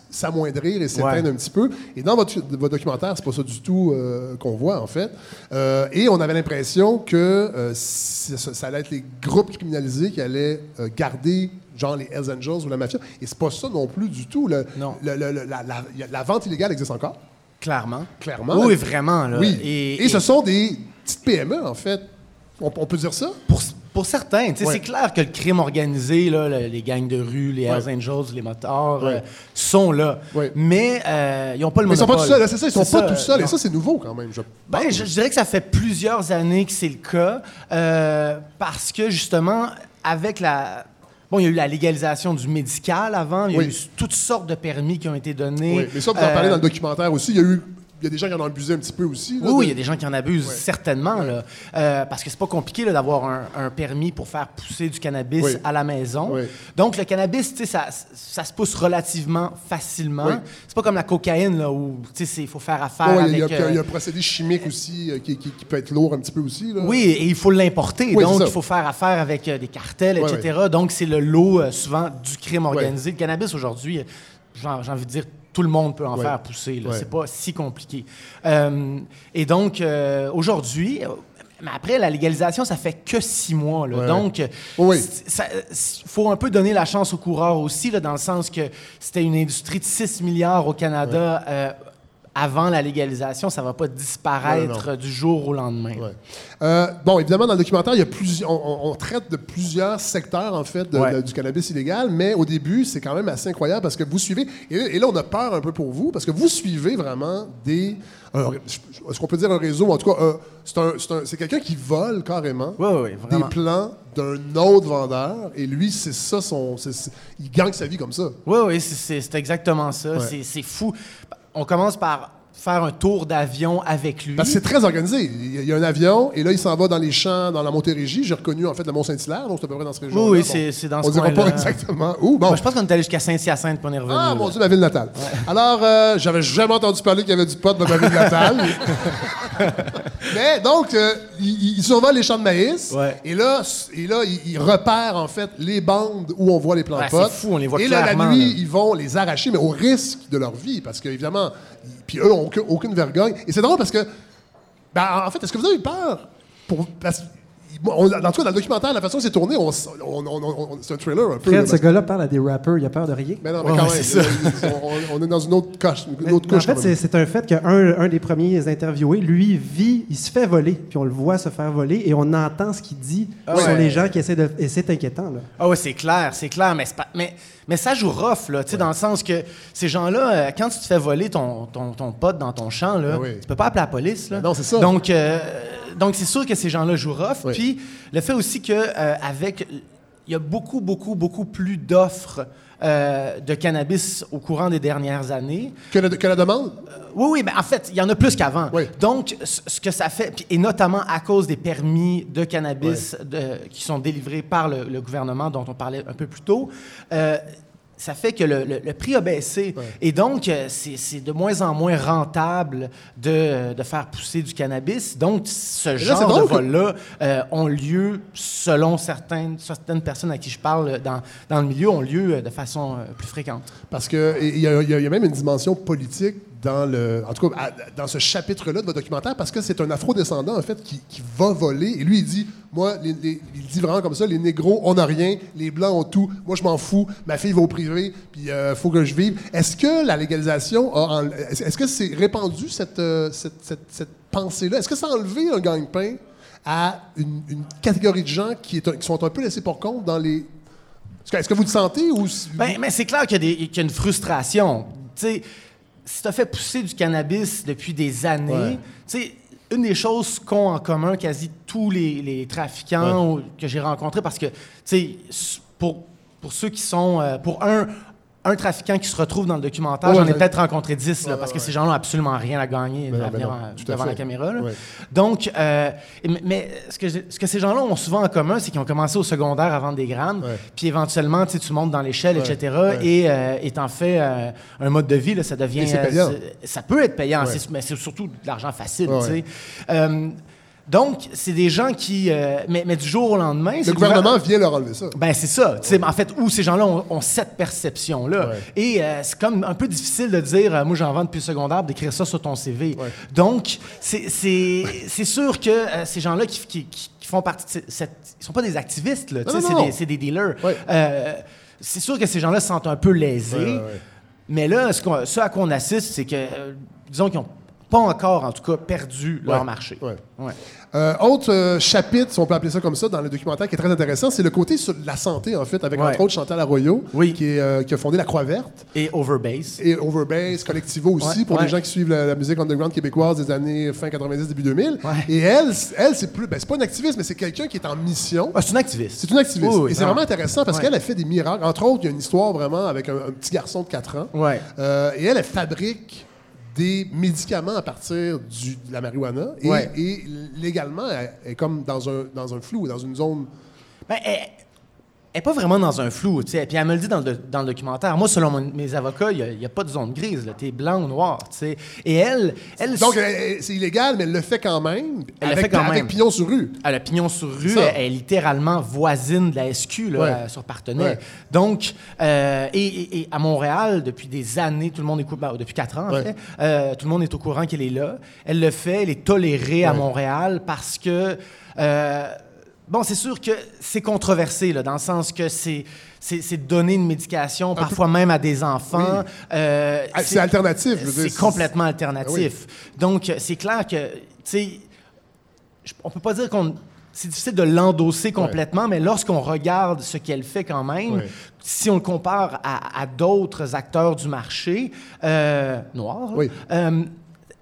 s'amoindrir et s'éteindre Ouais. un petit peu. Et dans votre, votre documentaire, c'est pas ça du tout euh, qu'on voit, en fait. Euh, et on avait l'impression que euh, ça, ça allait être les groupes criminalisés qui allaient garder, genre les Hells Angels ou la mafia. Et c'est pas ça non plus du tout. Le- Non. le- le- le- la, la- la vente illégale existe encore. Clairement. Clairement. Oui, vraiment. Là. Oui. Et, ce sont des petites PME, en fait. On, on peut dire ça? Pour, pour certains, Ouais. c'est clair que le crime organisé, là, les gangs de rue, les Hells Angels, les motards, Ouais. euh, sont là. Mais euh, ils n'ont pas le Mais ils sont monopole. pas tout seuls, c'est ça, ils sont pas tout seuls. Et ça, c'est nouveau quand même. Je... Ben, je, je dirais que ça fait plusieurs années que c'est le cas, euh, parce que justement, avec la... Bon, il y a eu la légalisation du médical avant, il y a Oui. eu toutes sortes de permis qui ont été donnés. Oui, mais ça, vous en parlez dans le documentaire aussi. Il y a eu. Il y a des gens qui en ont abusé un petit peu aussi. là, Oui, il y a des gens qui en abusent, certainement. Là. Euh, parce que c'est pas compliqué là, d'avoir un, un permis pour faire pousser du cannabis Oui. à la maison. Oui. Donc, le cannabis, ça, ça se pousse relativement facilement. Oui. C'est pas comme la cocaïne, là, où il faut faire affaire Ouais, avec... il, y a, a- euh, il y a un procédé chimique aussi euh, qui, qui- qui peut être lourd un petit peu aussi. Là. Oui, et il faut l'importer. Donc, il faut faire affaire avec des cartels, etc. Donc, c'est le lot, souvent, du crime organisé. Le cannabis, aujourd'hui, j'ai envie de dire, tout le monde peut en Ouais. faire pousser. Ouais. C'est pas si compliqué. Euh, et donc, euh, aujourd'hui... mais après, la légalisation, ça fait que six mois. là. Ouais, Donc, Oui, il faut un peu donner la chance aux coureurs aussi, là, dans le sens que c'était une industrie de 6 milliards au Canada euh, avant la légalisation. Ça ne va pas disparaître Non, euh, du jour au lendemain. Ouais. Euh, bon, évidemment, dans le documentaire, il y a plusieurs, on, on- on traite de plusieurs secteurs, en fait, de- Ouais. de- du cannabis illégal, mais au début, c'est quand même assez incroyable parce que vous suivez, et, et là, on a peur un peu pour vous, parce que vous suivez vraiment des... Est-ce qu'on peut dire un réseau? En tout cas, un- c'est un- c'est un- c'est quelqu'un qui vole carrément des plans d'un autre vendeur, et lui, c'est ça son... il gagne sa vie comme ça. Oui, oui, c'est- exactement ça. Ouais. C'est fou. On commence par faire un tour d'avion avec lui. Parce que c'est très organisé. Il y a- un avion, et là, il s'en va dans les champs, dans la Montérégie. J'ai reconnu, en fait, le Mont-Saint-Hilaire, donc c'est à peu près dans ce région Oui, oui, c'est- c'est dans ce On dira pas exactement où. Bon. Moi, je pense qu'on est allé jusqu'à Saint-Hyacinthe puis on est revenu. Ah, mon Dieu, ma ville natale. Alors, euh, j'avais jamais entendu parler qu'il y avait du pot dans ma ville natale. Mais donc, euh, il, il survole les champs de maïs. Ouais. Et là, et là il, il repère, en fait, les bandes où on voit les plants Ouais, c'est fou, on les voit Et là, la clairement, nuit, là. ils vont les arracher, mais au risque de leur vie. Parce qu'évidemment, puis eux n'ont aucun- aucune vergogne. Et c'est drôle parce que, ben, en fait, est-ce que vous avez eu peur? Pour, parce, on- en tout cas, dans le documentaire, la façon que c'est tourné, on, s- on- on- on- c'est un thriller un peu. là, Fred, ce gars-là parle à des rappers, il a peur de rien. mais non, mais Ouais, quand ouais, même, ça. on, on est dans une autre, coche, une Mais- autre mais en couche. fait, c'est un fait qu'un un des premiers interviewés, lui, vit, il se fait voler, puis on le voit se faire voler, et on entend ce qu'il dit Ah sur ouais. les gens qui essaient de... Et c'est inquiétant, là. Ah oui, c'est clair, c'est clair, mais, c'est pas- mais, mais ça joue rough, là, tu sais, dans le sens que ces gens-là, euh, quand tu te fais voler ton, ton, ton pote dans ton champ, là, Ah tu peux pas appeler la police, là. Ben non, c'est ça. Donc, euh, donc c'est sûr que ces gens-là jouent rough. Oui. Puis le fait aussi que euh, avec, il y a beaucoup, beaucoup, beaucoup plus d'offres euh, de cannabis au courant des dernières années. Que la, que la demande? Oui, oui, mais en fait, il y en a plus qu'avant. Oui. Donc, ce que ça fait, et notamment à cause des permis de cannabis de- qui sont délivrés par le, le gouvernement, dont on parlait un peu plus tôt, euh, ça fait que le, le- le prix a baissé. Et donc, euh, c'est c'est de moins en moins rentable de, de faire pousser du cannabis. Donc, ce là, genre de vol-là euh, ont lieu, selon certaines, certaines personnes à qui je parle dans, dans le milieu, ont lieu de façon euh, plus fréquente. Parce que et il y, y y a même une dimension politique dans le, en tout cas, dans ce chapitre-là de votre documentaire, parce que c'est un afro-descendant en fait qui, qui va voler. Et lui, il dit, moi, il dit vraiment comme ça, les négros, on n'a rien, les blancs ont tout. Moi, je m'en fous. Ma fille va au privé, puis il faut que je vive. Est-ce que la légalisation a, est-ce que c'est répandu cette, euh, cette, cette- cette pensée-là? Est-ce que ça a enlevé un gagne-pain à une, catégorie de gens qui, sont un peu laissés pour compte dans les est-ce que- vous le sentez ou Ben, mais c'est clair qu'il y, qu'il y a une frustration. Tu sais, si tu as fait pousser du cannabis depuis des années, Ouais. tu sais, une des choses qu'ont en commun quasi tous les, les trafiquants que j'ai rencontrés, parce que, tu sais, pour, pour ceux qui sont. euh, pour un. Un trafiquant qui se retrouve dans le documentaire, Ouais, j'en ai ouais. peut-être rencontré 10, là, parce que ces gens-là n'ont absolument rien à gagner Ben ben non, en- à devant la caméra. Donc, euh, mais- ce que, j'ai- ce que ces gens-là ont souvent en commun, c'est qu'ils ont commencé au secondaire à vendre des grammes, puis éventuellement, tu montes dans l'échelle, etc. Et euh, t'en fais euh, un mode de vie, là, ça devient. Euh, ça peut être payant, mais c'est surtout de l'argent facile, tu sais. Donc, c'est des gens qui. euh, mais, mais du jour au lendemain. le gouvernement vient leur enlever ça ben, c'est ça. En fait, où ces gens-là ont, ont cette perception-là. Ouais. Et euh, c'est comme un peu difficile de dire, euh, moi, j'en vends depuis le secondaire, d'écrire ça sur ton CV. Ouais. Donc, c'est- sûr que ces gens-là qui, qui- qui- font partie de cette-. Ils sont pas des activistes, là. C'est des, dealers. C'est sûr que ces gens-là se sentent un peu lésés. Mais là, ce, à quoi on assiste, c'est que, disons qu'ils n'ont pas encore, en tout cas, perdu leur Ouais. marché. Ouais. Ouais. Euh, autre euh, chapitre, si on peut appeler ça comme ça, dans le documentaire qui est très intéressant, c'est le côté sur la santé, en fait, avec entre autres Chantal Arroyo, Oui. qui, est, euh, qui a fondé la Croix Verte, Et Overbase. et Overbase, Collectivo aussi, pour les gens qui suivent la, la musique underground québécoise des années fin 90, début 2000. Ouais. Et elle, elle c'est plus, ben, c'est pas une activiste, mais c'est quelqu'un qui est en mission. Ah, c'est une activiste. C'est une activiste. Oui, oui, et c'est vraiment intéressant parce qu'elle a fait des miracles. Entre autres, il y a une histoire vraiment avec un, un petit garçon de 4 ans. Et elle, elle fabrique des médicaments à partir du- de la marijuana. Et, Ouais. et légalement, elle est comme dans un, dans un flou, dans une zone. Ben, elle n'est pas vraiment dans un flou. tu sais. Puis elle me le dit dans le, dans le documentaire. Moi, selon mon- mes avocats, il n'y a, pas de zone grise. Tu es blanc ou noir. tu sais. Et elle, elle, Donc, elle- elle- c'est illégal, mais elle le fait quand même. Elle le avec, fait quand avec même. pignon sur rue. elle a pignon sur rue. Elle, elle est littéralement voisine de la SQ là, Ouais. euh, sur Partenay. Ouais. Donc, euh, et, et- et à Montréal, depuis des années, tout le monde est ben, depuis quatre ans, en Ouais. fait, euh, tout le monde est au courant qu'elle est là. Elle le fait, elle est tolérée à. Montréal parce que. euh, Bon, c'est sûr que c'est controversé, là, dans le sens que c'est, c'est, c'est donner une médication, parfois même à des enfants. Euh, Ah, c'est alternatif, je veux C'est dire, complètement c'est- alternatif. Donc, c'est clair que, tu sais, on peut pas dire qu'on. C'est difficile de l'endosser complètement, mais lorsqu'on regarde ce qu'elle fait quand même, Ouais. si on le compare à, à d'autres acteurs du marché euh, noirs, Oui. euh,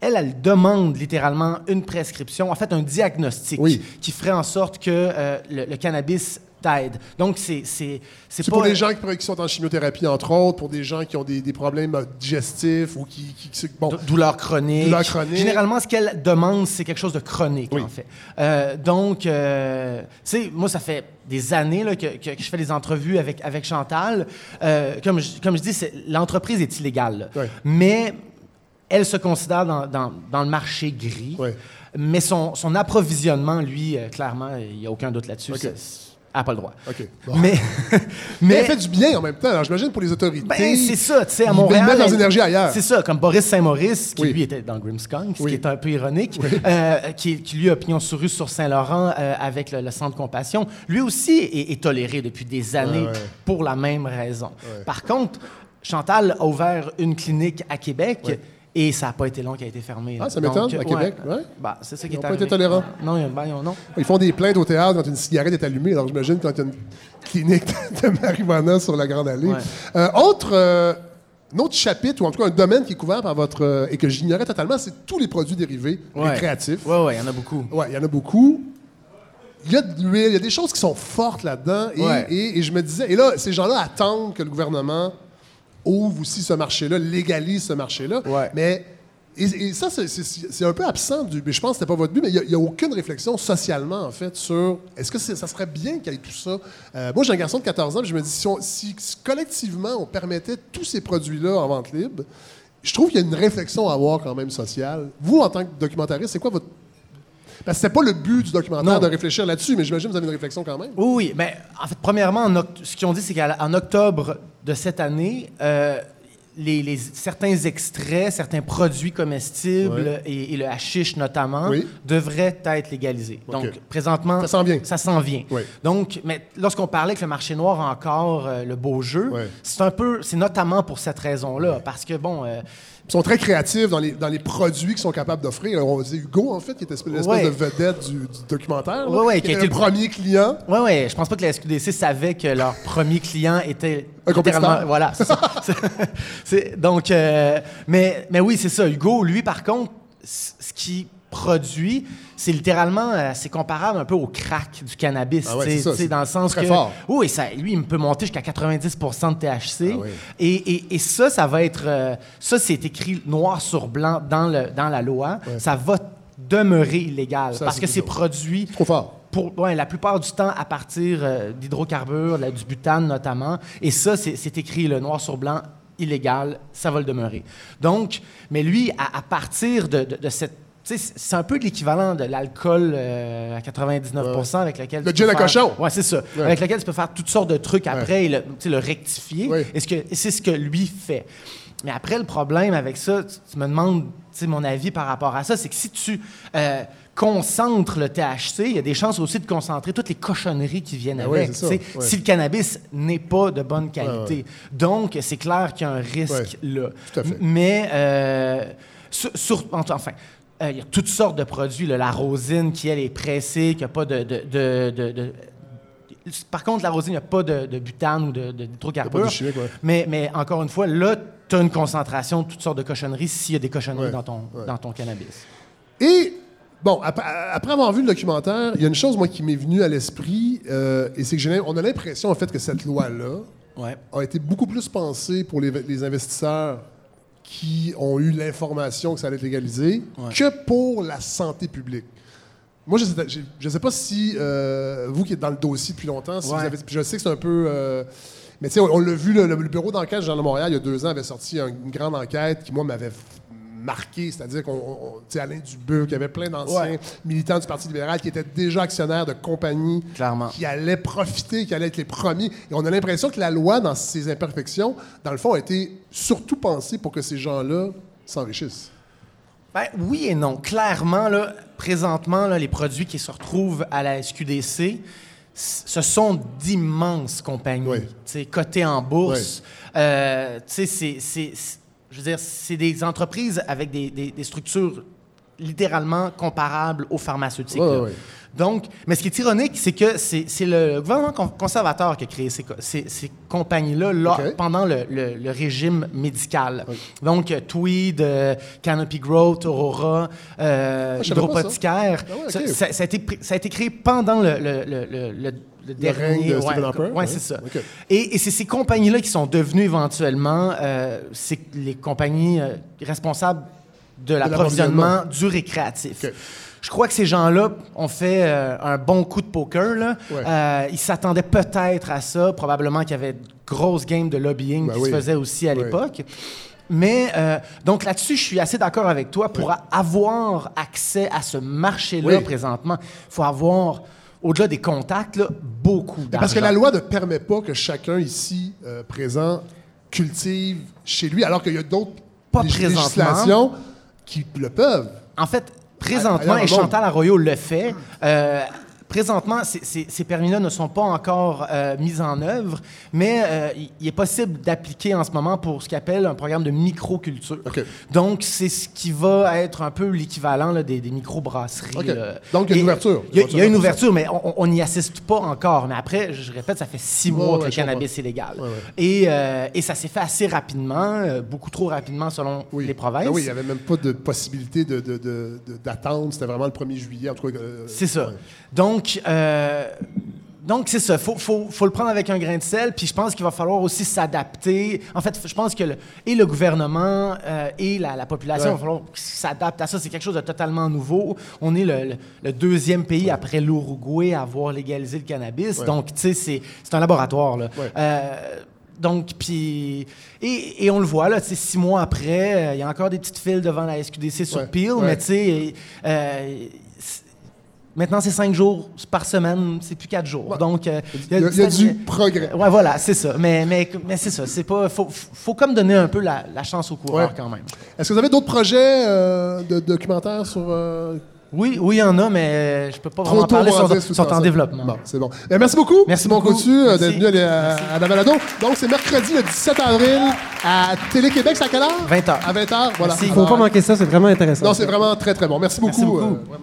elle, elle demande littéralement une prescription, en fait un diagnostic Oui. qui ferait en sorte que euh, le, le cannabis t'aide. Donc, c'est c'est C'est pas... pour les gens qui, qui sont en chimiothérapie, entre autres, pour des gens qui ont des, des problèmes digestifs ou qui. qui- qui- bon, Dou- Douleur chronique. Douleur chronique. Généralement, ce qu'elle demande, c'est quelque chose de chronique, Oui. en fait. Euh, donc, euh, tu sais, moi, ça fait des années là, que, que- que je fais des entrevues avec, avec Chantal. Euh, comme, je, comme je dis, c'est- l'entreprise est illégale. Mais elle se considère dans, dans- dans le marché gris. Mais son, son approvisionnement, lui, euh, clairement, il n'y a aucun doute là-dessus. OK. c'est- Elle n'a pas le droit. Bon. Mais, Mais mais elle fait du bien en même temps. J'imagine pour les autorités. ben, c'est ça, tu sais, à ils Montréal. mettent leurs énergies ailleurs. C'est ça, comme Boris Saint-Maurice, qui Oui. lui était dans Grimmskunk, ce Oui. qui est un peu ironique, euh, qui, qui lui a pignon sur rue sur Saint-Laurent euh, avec le, le Centre Compassion. Lui aussi est, est toléré depuis des années Ouais, ouais. pour la même raison. Par contre, Chantal a ouvert une clinique à Québec. Et ça n'a pas été long qu'elle a été fermée. Ah, ça m'étonne, à Québec, ouais. Bah, c'est ça qui Ils est ont pas arrivé. été tolérants. Non, il y a- ben, non. Ils font des plaintes au théâtre quand une cigarette est allumée. Alors, j'imagine quand il y a une clinique de marijuana sur la Grande Allée. Ouais. Euh, autre, euh, un autre chapitre, ou en tout cas un domaine qui est couvert par votre. euh, et que j'ignorais totalement, c'est tous les produits dérivés Ouais. récréatifs. Oui, oui, il y en a beaucoup. Ouais, il y en a beaucoup. Il y a de l'huile, il y a des choses qui sont fortes là-dedans. Et, Ouais. et- et je me disais, et là, ces gens-là attendent que le gouvernement ouvre aussi ce marché-là, légalise ce marché-là. Ouais. Mais et, et ça, c'est- un peu absent du. mais Je pense que c'était pas votre but, mais il n'y a, aucune réflexion socialement, en fait, sur est-ce que c'est- ça serait bien qu'il y ait tout ça? Euh, moi, j'ai un garçon de 14 ans, puis je me dis, si, on- si- si collectivement on permettait tous ces produits-là en vente libre, je trouve qu'il y a une réflexion à avoir quand même sociale. Vous, en tant que documentariste, c'est quoi votre parce que c'était pas le but du documentaire Non. de réfléchir là-dessus, mais j'imagine que vous avez une réflexion quand même. Oui, oui. Mais en fait, premièrement, en oct- ce qu'ils ont dit, c'est qu'en octobre de cette année, euh, les, les- certains extraits, certains produits comestibles et, et le hashish notamment Oui. devraient être légalisés. Donc, présentement, Ça s'en vient. Ça s'en vient. Oui. Donc, mais lorsqu'on parlait que le marché noir a encore euh, le beau jeu, c'est un peu, c'est notamment pour cette raison-là, parce que bon. euh, Ils sont très créatifs dans les, dans les produits qu'ils sont capables d'offrir. On disait Hugo, en fait, qui était l'espèce Ouais. de vedette du, du documentaire. là, Ouais, ouais, qui était le premier client. Oui, oui, je pense pas que la SQDC savait que leur premier client était Un compétiteur. littéralement- Voilà, c'est ça. C'est- donc, euh, mais, mais oui, c'est ça. Hugo, lui, par contre, ce qui produit, c'est littéralement, euh, c'est comparable un peu au crack du cannabis, Ah ouais, ça, dans le sens que, fort. oui, ça, lui, il peut monter jusqu'à 90% de THC, Ah et, et- et ça, ça va être, euh, ça, c'est écrit noir sur blanc dans le dans la loi, ça va demeurer illégal Ça, parce que c'est produit Trop fort. pour, ouais, la plupart du temps à partir euh, d'hydrocarbures, du butane notamment. Et ça, c'est c'est écrit le noir sur blanc, illégal, ça va le demeurer. Donc, mais lui, à, à partir de, de- de cette. C'est un peu l'équivalent de l'alcool euh, à 99 avec lequel. Le tu gin peux à faire- cochon. Ouais, c'est ça. Ouais. Avec lequel tu peux faire toutes sortes de trucs après et le, le rectifier. Ouais. Et c'est ce que lui fait. Mais après, le problème avec ça, tu, tu me demandes mon avis par rapport à ça, c'est que si tu euh, concentres le THC, il y a des chances aussi de concentrer toutes les cochonneries qui viennent Ben avec. ouais. Si le cannabis n'est pas de bonne qualité. ouais. Donc, c'est clair qu'il y a un risque là. tout à fait. Mais, euh, sur, sur- enfin, euh, il y a toutes sortes de produits. là. la rosine qui, elle, est pressée, qui n'a pas de- de- de- de- par contre, la rosine, il n'y a pas de, de butane ou de, de Pas d'hydrocarbures. de chimique, ouais. mais, mais encore une fois, là, tu as une concentration de toutes sortes de cochonneries s'il y a des cochonneries Ouais, dans, ton, ouais. dans ton cannabis. Et, bon, après, après avoir vu le documentaire, il y a une chose, moi, qui m'est venue à l'esprit, euh, et c'est que on a l'impression, en fait, que cette loi-là a été beaucoup plus pensée pour les, les investisseurs qui ont eu l'information que ça allait être légalisé Ouais. que pour la santé publique. Moi, je ne sais, pas si euh, vous qui êtes dans le dossier depuis longtemps, si Ouais. vous avez, puis je sais que c'est un peu. euh, mais tu sais, on, on l'a vu, le, le bureau d'enquête du Journal de Montréal, il y a deux ans, avait sorti un- une grande enquête qui, moi, m'avait marqué. C'est-à-dire qu'on. on- tu sais, Alain Dubuc, il y avait plein d'anciens Ouais. militants du Parti libéral qui étaient déjà actionnaires de compagnies Clairement. qui allaient profiter, qui allaient être les premiers. Et on a l'impression que la loi, dans ses imperfections, dans le fond, a été surtout pensée pour que ces gens-là s'enrichissent. Ben, oui et non. Clairement, là, présentement, là, les produits qui se retrouvent à la SQDC, ce sont d'immenses compagnies, Oui. cotées en bourse. Euh, tu sais, c'est- c'est- c'est- je veux dire, c'est des entreprises avec des, des- des structures littéralement comparables aux pharmaceutiques. Ouais, là. ouais. Donc, mais ce qui est ironique, c'est que c'est le gouvernement con- conservateur qui a créé ces, co- ces- ces compagnies-là là, pendant le, le- le régime médical. Donc, euh, Tweed, euh, Canopy Growth, Aurora, euh, Ah, ça. Hydropoticaire. Ah ouais, ça, OK. ça- ça a été, pr- ça a été créé pendant le, le- le- dernier... de Stephen Harper, ouais. c'est ça. Et, et c'est ces compagnies-là qui sont devenues éventuellement euh, les compagnies euh, responsables de l'approvisionnement du récréatif. Je crois que ces gens-là ont fait euh, un bon coup de poker. Là. Ouais. Euh, ils s'attendaient peut-être à ça. Probablement qu'il y avait de grosses games de lobbying Ben qui oui. se faisaient aussi à Oui. l'époque. Mais euh, donc là-dessus, je suis assez d'accord avec toi. Pour avoir accès à ce marché-là Oui. présentement, il faut avoir, au-delà des contacts, là, beaucoup d'argent. Parce que la loi ne permet pas que chacun ici euh, présent cultive chez lui, alors qu'il y a d'autres législations qui le peuvent. En fait, présentement, et Chantal Arroyo le fait, euh, présentement, ces- permis-là ne sont pas encore euh, mis en œuvre, mais euh, il- est possible d'appliquer en ce moment pour ce qu'on appelle un programme de microculture. OK. Donc, c'est ce qui va être un peu l'équivalent des, des microbrasseries. OK. là. Donc, il y a une ouverture. Il y a, il y a une ouverture, mais on n'y assiste pas encore. Mais après, je répète, ça fait six mois que le cannabis est légal. Ouais, ouais. Et, euh, et ça s'est fait assez rapidement, euh, beaucoup trop rapidement selon Oui. les provinces. Ah oui, il n'y avait même pas de possibilité de, de- de- de- d'attendre. C'était vraiment le 1er juillet. En tout cas, euh, C'est ça. ouais. Donc, euh, donc c'est ça. Faut, faut, faut le prendre avec un grain de sel. Puis je pense qu'il va falloir aussi s'adapter. En fait, je pense que le- et le gouvernement euh, et la, la population, Ouais. va falloir s'adaptent à ça. C'est quelque chose de totalement nouveau. On est le, le- le deuxième pays après l'Uruguay à avoir légalisé le cannabis. Ouais. Donc, tu sais, c'est, un laboratoire. Là. Euh, donc, puis. Et, et on le voit, là, tu sais, six mois après, euh, il y a encore des petites files devant la SQDC sur Ouais. Peel, Ouais. mais tu sais. euh, Maintenant, c'est cinq jours par semaine, c'est plus quatre jours. Ouais. Donc, euh, Il y a, il y a du progrès. Ouais, voilà, c'est ça. Mais, mais, mais c'est ça. C'est pas. Faut, faut comme donner un peu la, la chance au coureur Ouais. quand même. Est-ce que vous avez d'autres projets euh, de documentaires sur. euh, Oui, oui, il y en a, mais je peux pas Trop vraiment parler. sont, sont en développement. Bon, c'est bon. Eh, merci beaucoup. Merci Simon beaucoup. Coutu euh, d'être Merci. venu à, à la balado. Donc, c'est mercredi le 17 avril à Télé-Québec. C'est à quelle heure? 20 heures. À 20 h. Voilà. Merci. Il faut pas manquer ça, c'est vraiment intéressant. Non, c'est vraiment très, très bon. Merci beaucoup. Merci beaucoup. euh,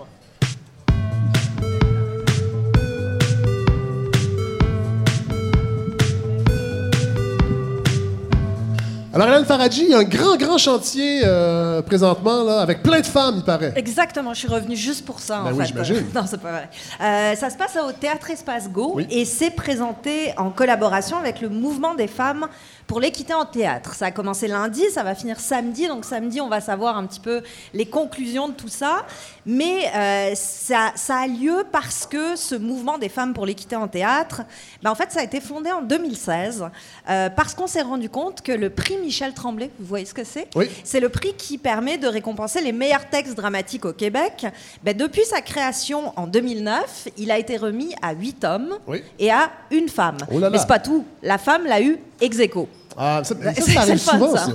Alors, Hélène Faradji, il y a un grand, grand chantier euh, présentement, là, avec plein de femmes, il paraît. Exactement, je suis revenue juste pour ça, Ben en oui, fait. j'imagine. non, c'est pas vrai. Euh, ça se passe au Théâtre Espace Go Oui. et c'est présenté en collaboration avec le mouvement des femmes pour l'équité en théâtre. Ça a commencé lundi, ça va finir samedi, donc samedi, on va savoir un petit peu les conclusions de tout ça. Mais euh, ça, ça a lieu parce que ce mouvement des femmes pour l'équité en théâtre, ben, en fait, ça a été fondé en 2016 euh, parce qu'on s'est rendu compte que le prix Michel Tremblay, vous voyez ce que c'est? Oui. c'est le prix qui permet de récompenser les meilleurs textes dramatiques au Québec. Ben, depuis sa création en 2009, il a été remis à huit hommes Oui. et à une femme. Oh là là. Mais c'est pas tout. La femme l'a eu ex aequo. Ah, ça, ça, arrive souvent, ça.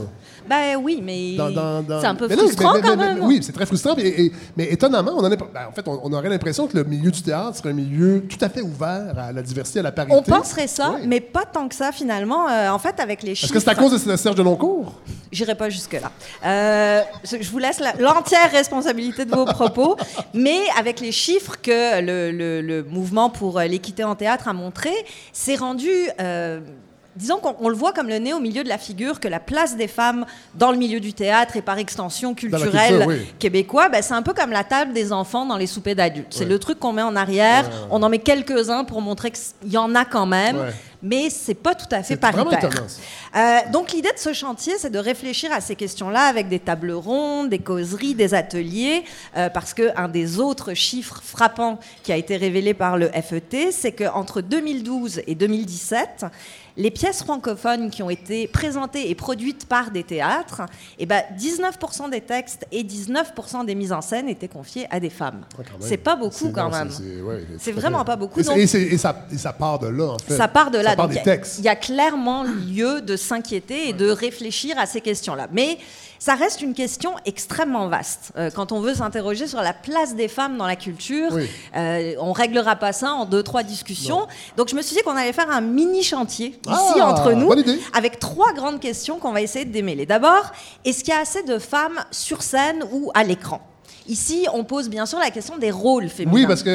Ben oui, mais Dans- c'est un peu Mais frustrant mais- quand même. Oui, c'est très frustrant. Et, et- mais étonnamment, on en, est- ben, en fait, on, on aurait l'impression que le milieu du théâtre serait un milieu tout à fait ouvert à la diversité, à la parité. On penserait ça, Oui. mais pas tant que ça finalement. Euh, en fait, avec les chiffres. Est-ce que c'est à cause de Serge Deloncourt? J'irai pas jusque-là. Euh, je vous laisse la- l'entière responsabilité de vos propos, mais avec les chiffres que le, le- le mouvement pour l'équité en théâtre a montré, c'est rendu. euh, Disons qu'on on le voit comme le nez au milieu de la figure que la place des femmes dans le milieu du théâtre et par extension culturelle culture, oui. québécois, ben, c'est un peu comme la table des enfants dans les soupers d'adultes. C'est le truc qu'on met en arrière, on en met quelques-uns pour montrer qu'il y en a quand même, mais c'est pas tout à fait paritaire. Euh, donc l'idée de ce chantier, c'est de réfléchir à ces questions-là avec des tables rondes, des causeries, des ateliers, euh, parce qu'un des autres chiffres frappants qui a été révélé par le FET, c'est qu'entre 2012 et 2017, les pièces francophones qui ont été présentées et produites par des théâtres, eh ben, 19% des textes et 19% des mises en scène étaient confiés à des femmes. Ouais, c'est pas beaucoup quand non, même. c'est- ouais, vraiment pas beaucoup, Et, c'est- donc- et c'est- et ça, et ça part de là, en fait. Ça part de là. Y. Il y a clairement lieu de s'inquiéter et de réfléchir à ces questions-là. Mais ça reste une question extrêmement vaste. Euh, quand on veut s'interroger sur la place des femmes dans la culture, Oui. euh, on réglera pas ça en deux, trois discussions. Donc je me suis dit qu'on allait faire un mini chantier Ah, ici entre nous, avec trois grandes questions qu'on va essayer de démêler. D'abord, est-ce qu'il y a assez de femmes sur scène ou à l'écran? Ici, on pose bien sûr la question des rôles féminins. Oui, parce qu'il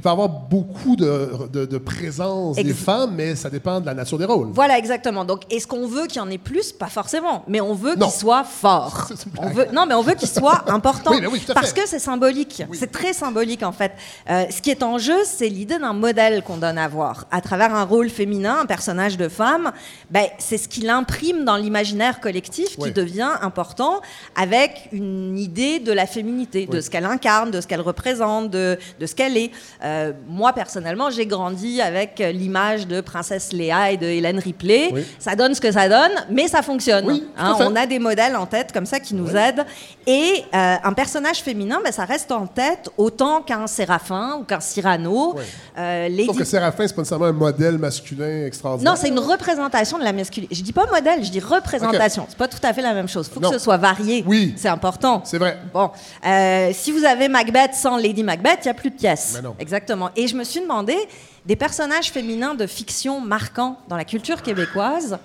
peut y avoir beaucoup de, de, de présence des femmes, mais ça dépend de la nature des rôles. Voilà, exactement. Donc, est-ce qu'on veut qu'il y en ait plus? Pas forcément. Mais on veut Non. qu'il soit fort. C'est une On veut, non, mais on veut qu'il soit important. Oui, oui, parce que c'est symbolique. C'est très symbolique, en fait. Euh, ce qui est en jeu, c'est l'idée d'un modèle qu'on donne à voir. À travers un rôle féminin, un personnage de femme, ben, c'est ce qu'il imprime dans l'imaginaire collectif qui devient important avec une idée de la féminité, de Oui. ce qu'elle incarne, de ce qu'elle représente, de, de ce qu'elle est. Euh, moi, personnellement, j'ai grandi avec l'image de Princesse Léa et de Hélène Ripley. Oui. Ça donne ce que ça donne, mais ça fonctionne. Oui, Hein, on a des modèles en tête comme ça qui nous aident. Et euh, un personnage féminin, ben, ça reste en tête autant qu'un Séraphin ou qu'un Cyrano. Euh, Lady- Sauf que Séraphin, c'est pas nécessairement un modèle masculin extraordinaire. non, c'est une représentation de la masculinité. Je dis pas modèle, je dis représentation. C'est pas tout à fait la même chose. Il faut Non. que ce soit varié. Oui. C'est important. C'est vrai. Bon, euh, si vous avez Macbeth sans Lady Macbeth, il n'y a plus de pièces. Mais non. Exactement. Et je me suis demandé, des personnages féminins de fiction marquants dans la culture québécoise,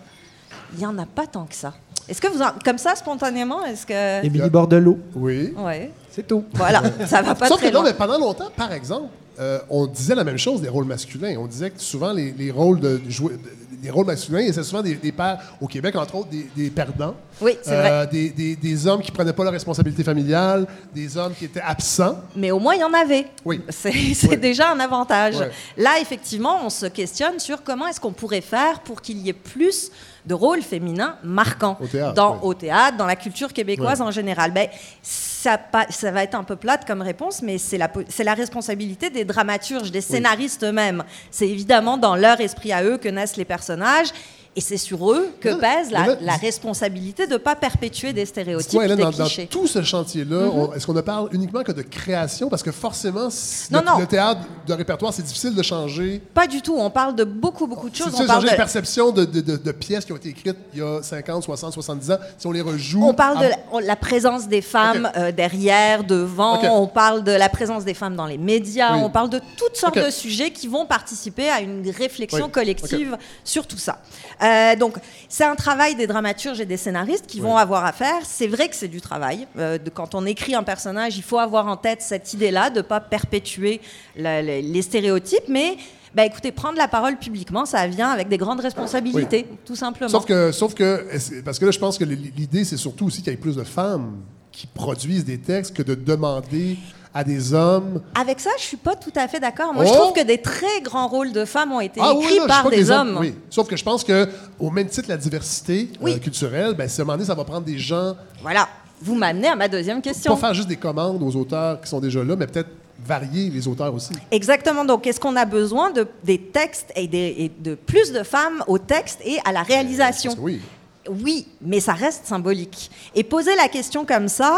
il n'y en a pas tant que ça. Est-ce que vous, en- comme ça, spontanément, est-ce que... Émilie Bordelot, Oui. Ouais. c'est tout. Voilà, ça va pas Sauf très que non, loin. mais pendant longtemps, par exemple, euh, on disait la même chose des rôles masculins. On disait que souvent les, les rôles de les rôles masculins, c'est souvent des, des pères au Québec, entre autres, des, des perdants. Oui, c'est Euh, vrai. Des, des- des hommes qui prenaient pas leur responsabilité familiale, des hommes qui étaient absents. Mais au moins, il y en avait. Oui. C'est Oui. déjà un avantage. Là, effectivement, on se questionne sur comment est-ce qu'on pourrait faire pour qu'il y ait plus de rôles féminins marquants Au théâtre, dans, au théâtre, dans la culture québécoise en général. Ben, ça, va être un peu plate comme réponse, mais c'est la, po- c'est la responsabilité des dramaturges, des scénaristes eux-mêmes. C'est évidemment dans leur esprit à eux que naissent les personnages. Et c'est sur eux que pèse la, là, la responsabilité de ne pas perpétuer des stéréotypes, des dans, dans clichés. tout ce chantier-là, on- est-ce qu'on ne parle uniquement que de création? Parce que forcément, Non, le, non. le théâtre de répertoire, c'est difficile de changer. Pas du tout. On parle de beaucoup, beaucoup de C'est choses. parle changer de, les perceptions de, de- de- de pièces qui ont été écrites il y a 50, 60, 70 ans. Si on les rejoue. On parle de la, la présence des femmes euh, derrière, devant, on parle de la présence des femmes dans les médias, Oui. on parle de toutes sortes de sujets qui vont participer à une réflexion Oui. collective sur tout ça. Euh, donc, c'est un travail des dramaturges et des scénaristes qui vont avoir à faire. C'est vrai que c'est du travail. Euh, de- quand on écrit un personnage, il faut avoir en tête cette idée-là de ne pas perpétuer la- les stéréotypes, mais. Bah écoutez, prendre la parole publiquement, ça vient avec des grandes responsabilités, tout simplement. Sauf que, sauf que, parce que là, je pense que l'idée, c'est surtout aussi qu'il y ait plus de femmes qui produisent des textes que de demander à des hommes. Avec ça, je suis pas tout à fait d'accord. Moi, Oh! je trouve que des très grands rôles de femmes ont été Ah oui, écrits là, je dis par des hommes. Oui. Sauf que je pense que au même titre la diversité Oui. euh, culturelle, ben, si à un moment donné, ça va prendre des gens, Voilà. Vous m'amenez à ma deuxième question. pas faire juste des commandes aux auteurs qui sont déjà là, mais peut-être varier les auteurs aussi. Exactement. Donc, est-ce qu'on a besoin de des textes et, des- et de plus de femmes au texte et à la réalisation Parce que oui. Oui, mais ça reste symbolique. Et poser la question comme ça,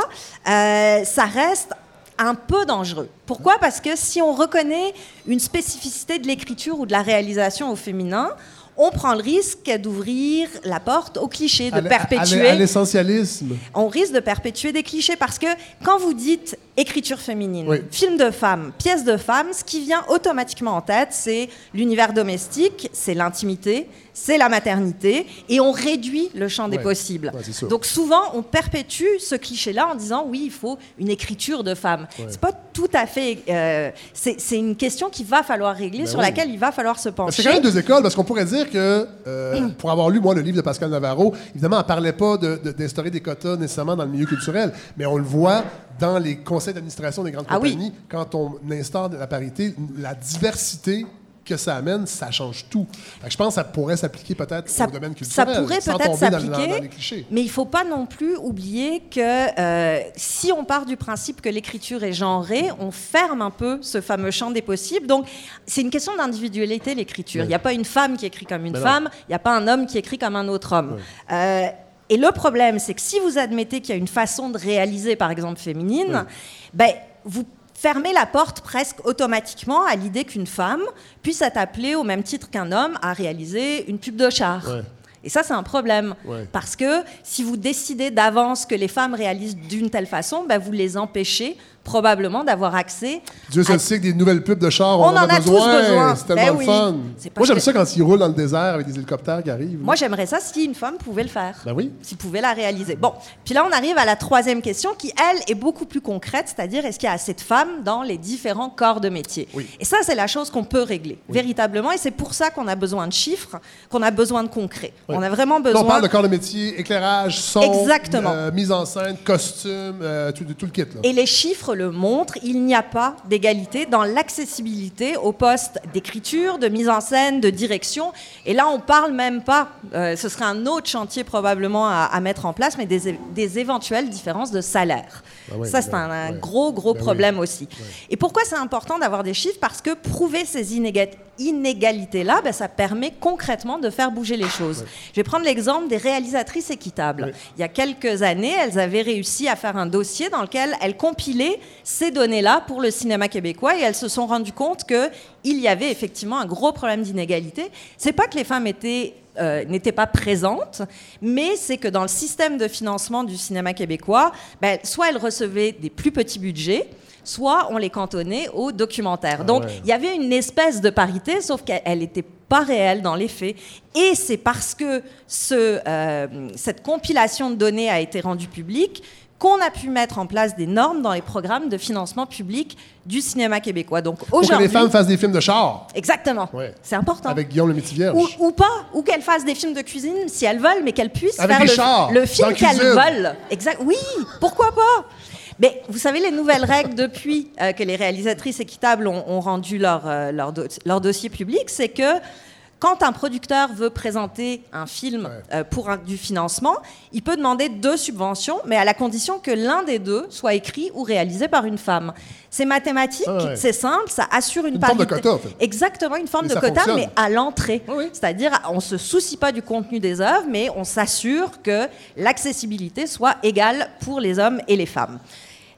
euh, ça reste un peu dangereux. Pourquoi? Parce que si on reconnaît une spécificité de l'écriture ou de la réalisation au féminin, on prend le risque d'ouvrir la porte aux clichés, de À perpétuer. À l'essentialisme. on risque de perpétuer des clichés parce que quand vous dites écriture féminine, Oui. film de femme, pièce de femme, ce qui vient automatiquement en tête, c'est l'univers domestique, c'est l'intimité, c'est la maternité, et on réduit le champ des Ouais. possibles. Ouais, c'est. Donc souvent, on perpétue ce cliché-là en disant oui, il faut une écriture de femme. C'est pas tout à fait. euh, c'est c'est une question qu'il va falloir régler, Ben sur oui. laquelle il va falloir se C'est pencher. quand même deux écoles, parce qu'on pourrait dire que, euh, pour avoir lu, moi, le livre de Pascal Navarro, évidemment, elle ne parlait pas de- de- d'instaurer des quotas nécessairement dans le milieu culturel, mais on le voit dans les conseils d'administration des grandes Ah oui. compagnies, quand on instaure de la parité, la diversité que ça amène, ça change tout. Je pense que ça pourrait s'appliquer peut-être ça, au domaine ça culturel, pourrait sans peut-être s'appliquer, mais il faut pas non plus oublier que euh, si on part du principe que l'écriture est genrée, on ferme un peu ce fameux champ des possibles. Donc, c'est une question d'individualité, l'écriture. Il n'y a pas une femme qui écrit comme une Ben femme, il n'y a pas un homme qui écrit comme un autre homme. Euh, et le problème, c'est que si vous admettez qu'il y a une façon de réaliser, par exemple, féminine, ben, vous fermez la porte presque automatiquement à l'idée qu'une femme puisse être appelée au même titre qu'un homme à réaliser une pub de char. Ouais. Et ça, c'est un problème. Ouais. Parce que si vous décidez d'avance que les femmes réalisent d'une telle façon, ben, vous les empêchez probablement d'avoir accès. Dieu à- sait que des nouvelles pubs de char, on, On en a tous besoin. C'est tellement Ben le oui. fun. C'est Moi, j'aime que- ça quand ils roulent dans le désert avec des hélicoptères qui arrivent. Moi, j'aimerais ça si une femme pouvait le faire. Ben oui. S'il pouvait la réaliser. Bon, puis là, on arrive à la troisième question qui, elle, est beaucoup plus concrète, c'est-à-dire est-ce qu'il y a assez de femmes dans les différents corps de métier? Oui. Et ça, c'est la chose qu'on peut régler, véritablement, et c'est pour ça qu'on a besoin de chiffres, qu'on a besoin de concret. On a vraiment Là, besoin... on parle de corps de métier, éclairage, son, Exactement. euh, mise en scène, costume, euh, tout, tout le kit. Là. Et les chiffres le montrent, il n'y a pas d'égalité dans l'accessibilité aux postes d'écriture, de mise en scène, de direction. Et là, on parle même pas, euh, ce serait un autre chantier probablement à, à mettre en place, mais des, éventuelles différences de salaire. Ah ouais, Ça, c'est ben, un, un ouais. gros, gros Ben oui. problème aussi. Et pourquoi c'est important d'avoir des chiffres? Parce que prouver ces inéga- inégalités-là, ben, ça permet concrètement de faire bouger les choses. Je vais prendre l'exemple des réalisatrices équitables. Il y a quelques années, elles avaient réussi à faire un dossier dans lequel elles compilaient ces données-là pour le cinéma québécois et elles se sont rendues compte qu'il y avait effectivement un gros problème d'inégalité. C'est pas que les femmes étaient euh, n'étaient pas présentes, mais c'est que dans le système de financement du cinéma québécois, ben, soit elles recevaient des plus petits budgets, soit on les cantonnait aux documentaires. Donc ouais. il y avait une espèce de parité, sauf qu'elle n'était pas réelle dans les faits. Et c'est parce que ce, euh, cette compilation de données a été rendue publique qu'on a pu mettre en place des normes dans les programmes de financement public du cinéma québécois. Donc Pour que aujourd'hui, les femmes fassent des films de char. exactement, Ouais. c'est important. Avec Guillaume le Métivierge. Ou, ou pas, ou qu'elles fassent des films de cuisine si elles veulent, mais qu'elles puissent Avec faire le, chars, le film qu'elles veulent. Exact. Oui, pourquoi pas? Mais vous savez, les nouvelles règles depuis euh, que les réalisatrices équitables ont, ont rendu leur, euh, leur, do- leur dossier public, c'est que quand un producteur veut présenter un film Ouais. euh, pour un- du financement, il peut demander deux subventions, mais à la condition que l'un des deux soit écrit ou réalisé par une femme. C'est mathématique, Ah ouais. c'est simple, ça assure une, Une forme de quota, en fait. Exactement, une forme Et de quota, fonctionne. mais à l'entrée. Oui. C'est-à-dire, on ne se soucie pas du contenu des œuvres, mais on s'assure que l'accessibilité soit égale pour les hommes et les femmes.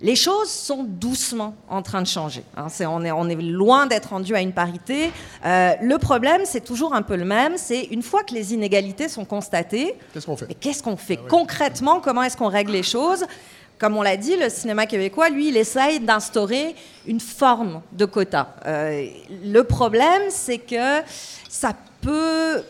Les choses sont doucement en train de changer. hein. On, est, on est loin d'être rendu à une parité. Euh, le problème, c'est toujours un peu le même. C'est une fois que les inégalités sont constatées, Qu'est-ce qu'on fait? mais qu'est-ce qu'on Ah fait concrètement? Comment est-ce qu'on règle les choses? Comme on l'a dit, le cinéma québécois, lui, il essaye d'instaurer une forme de quota. Euh, le problème, c'est que ça peut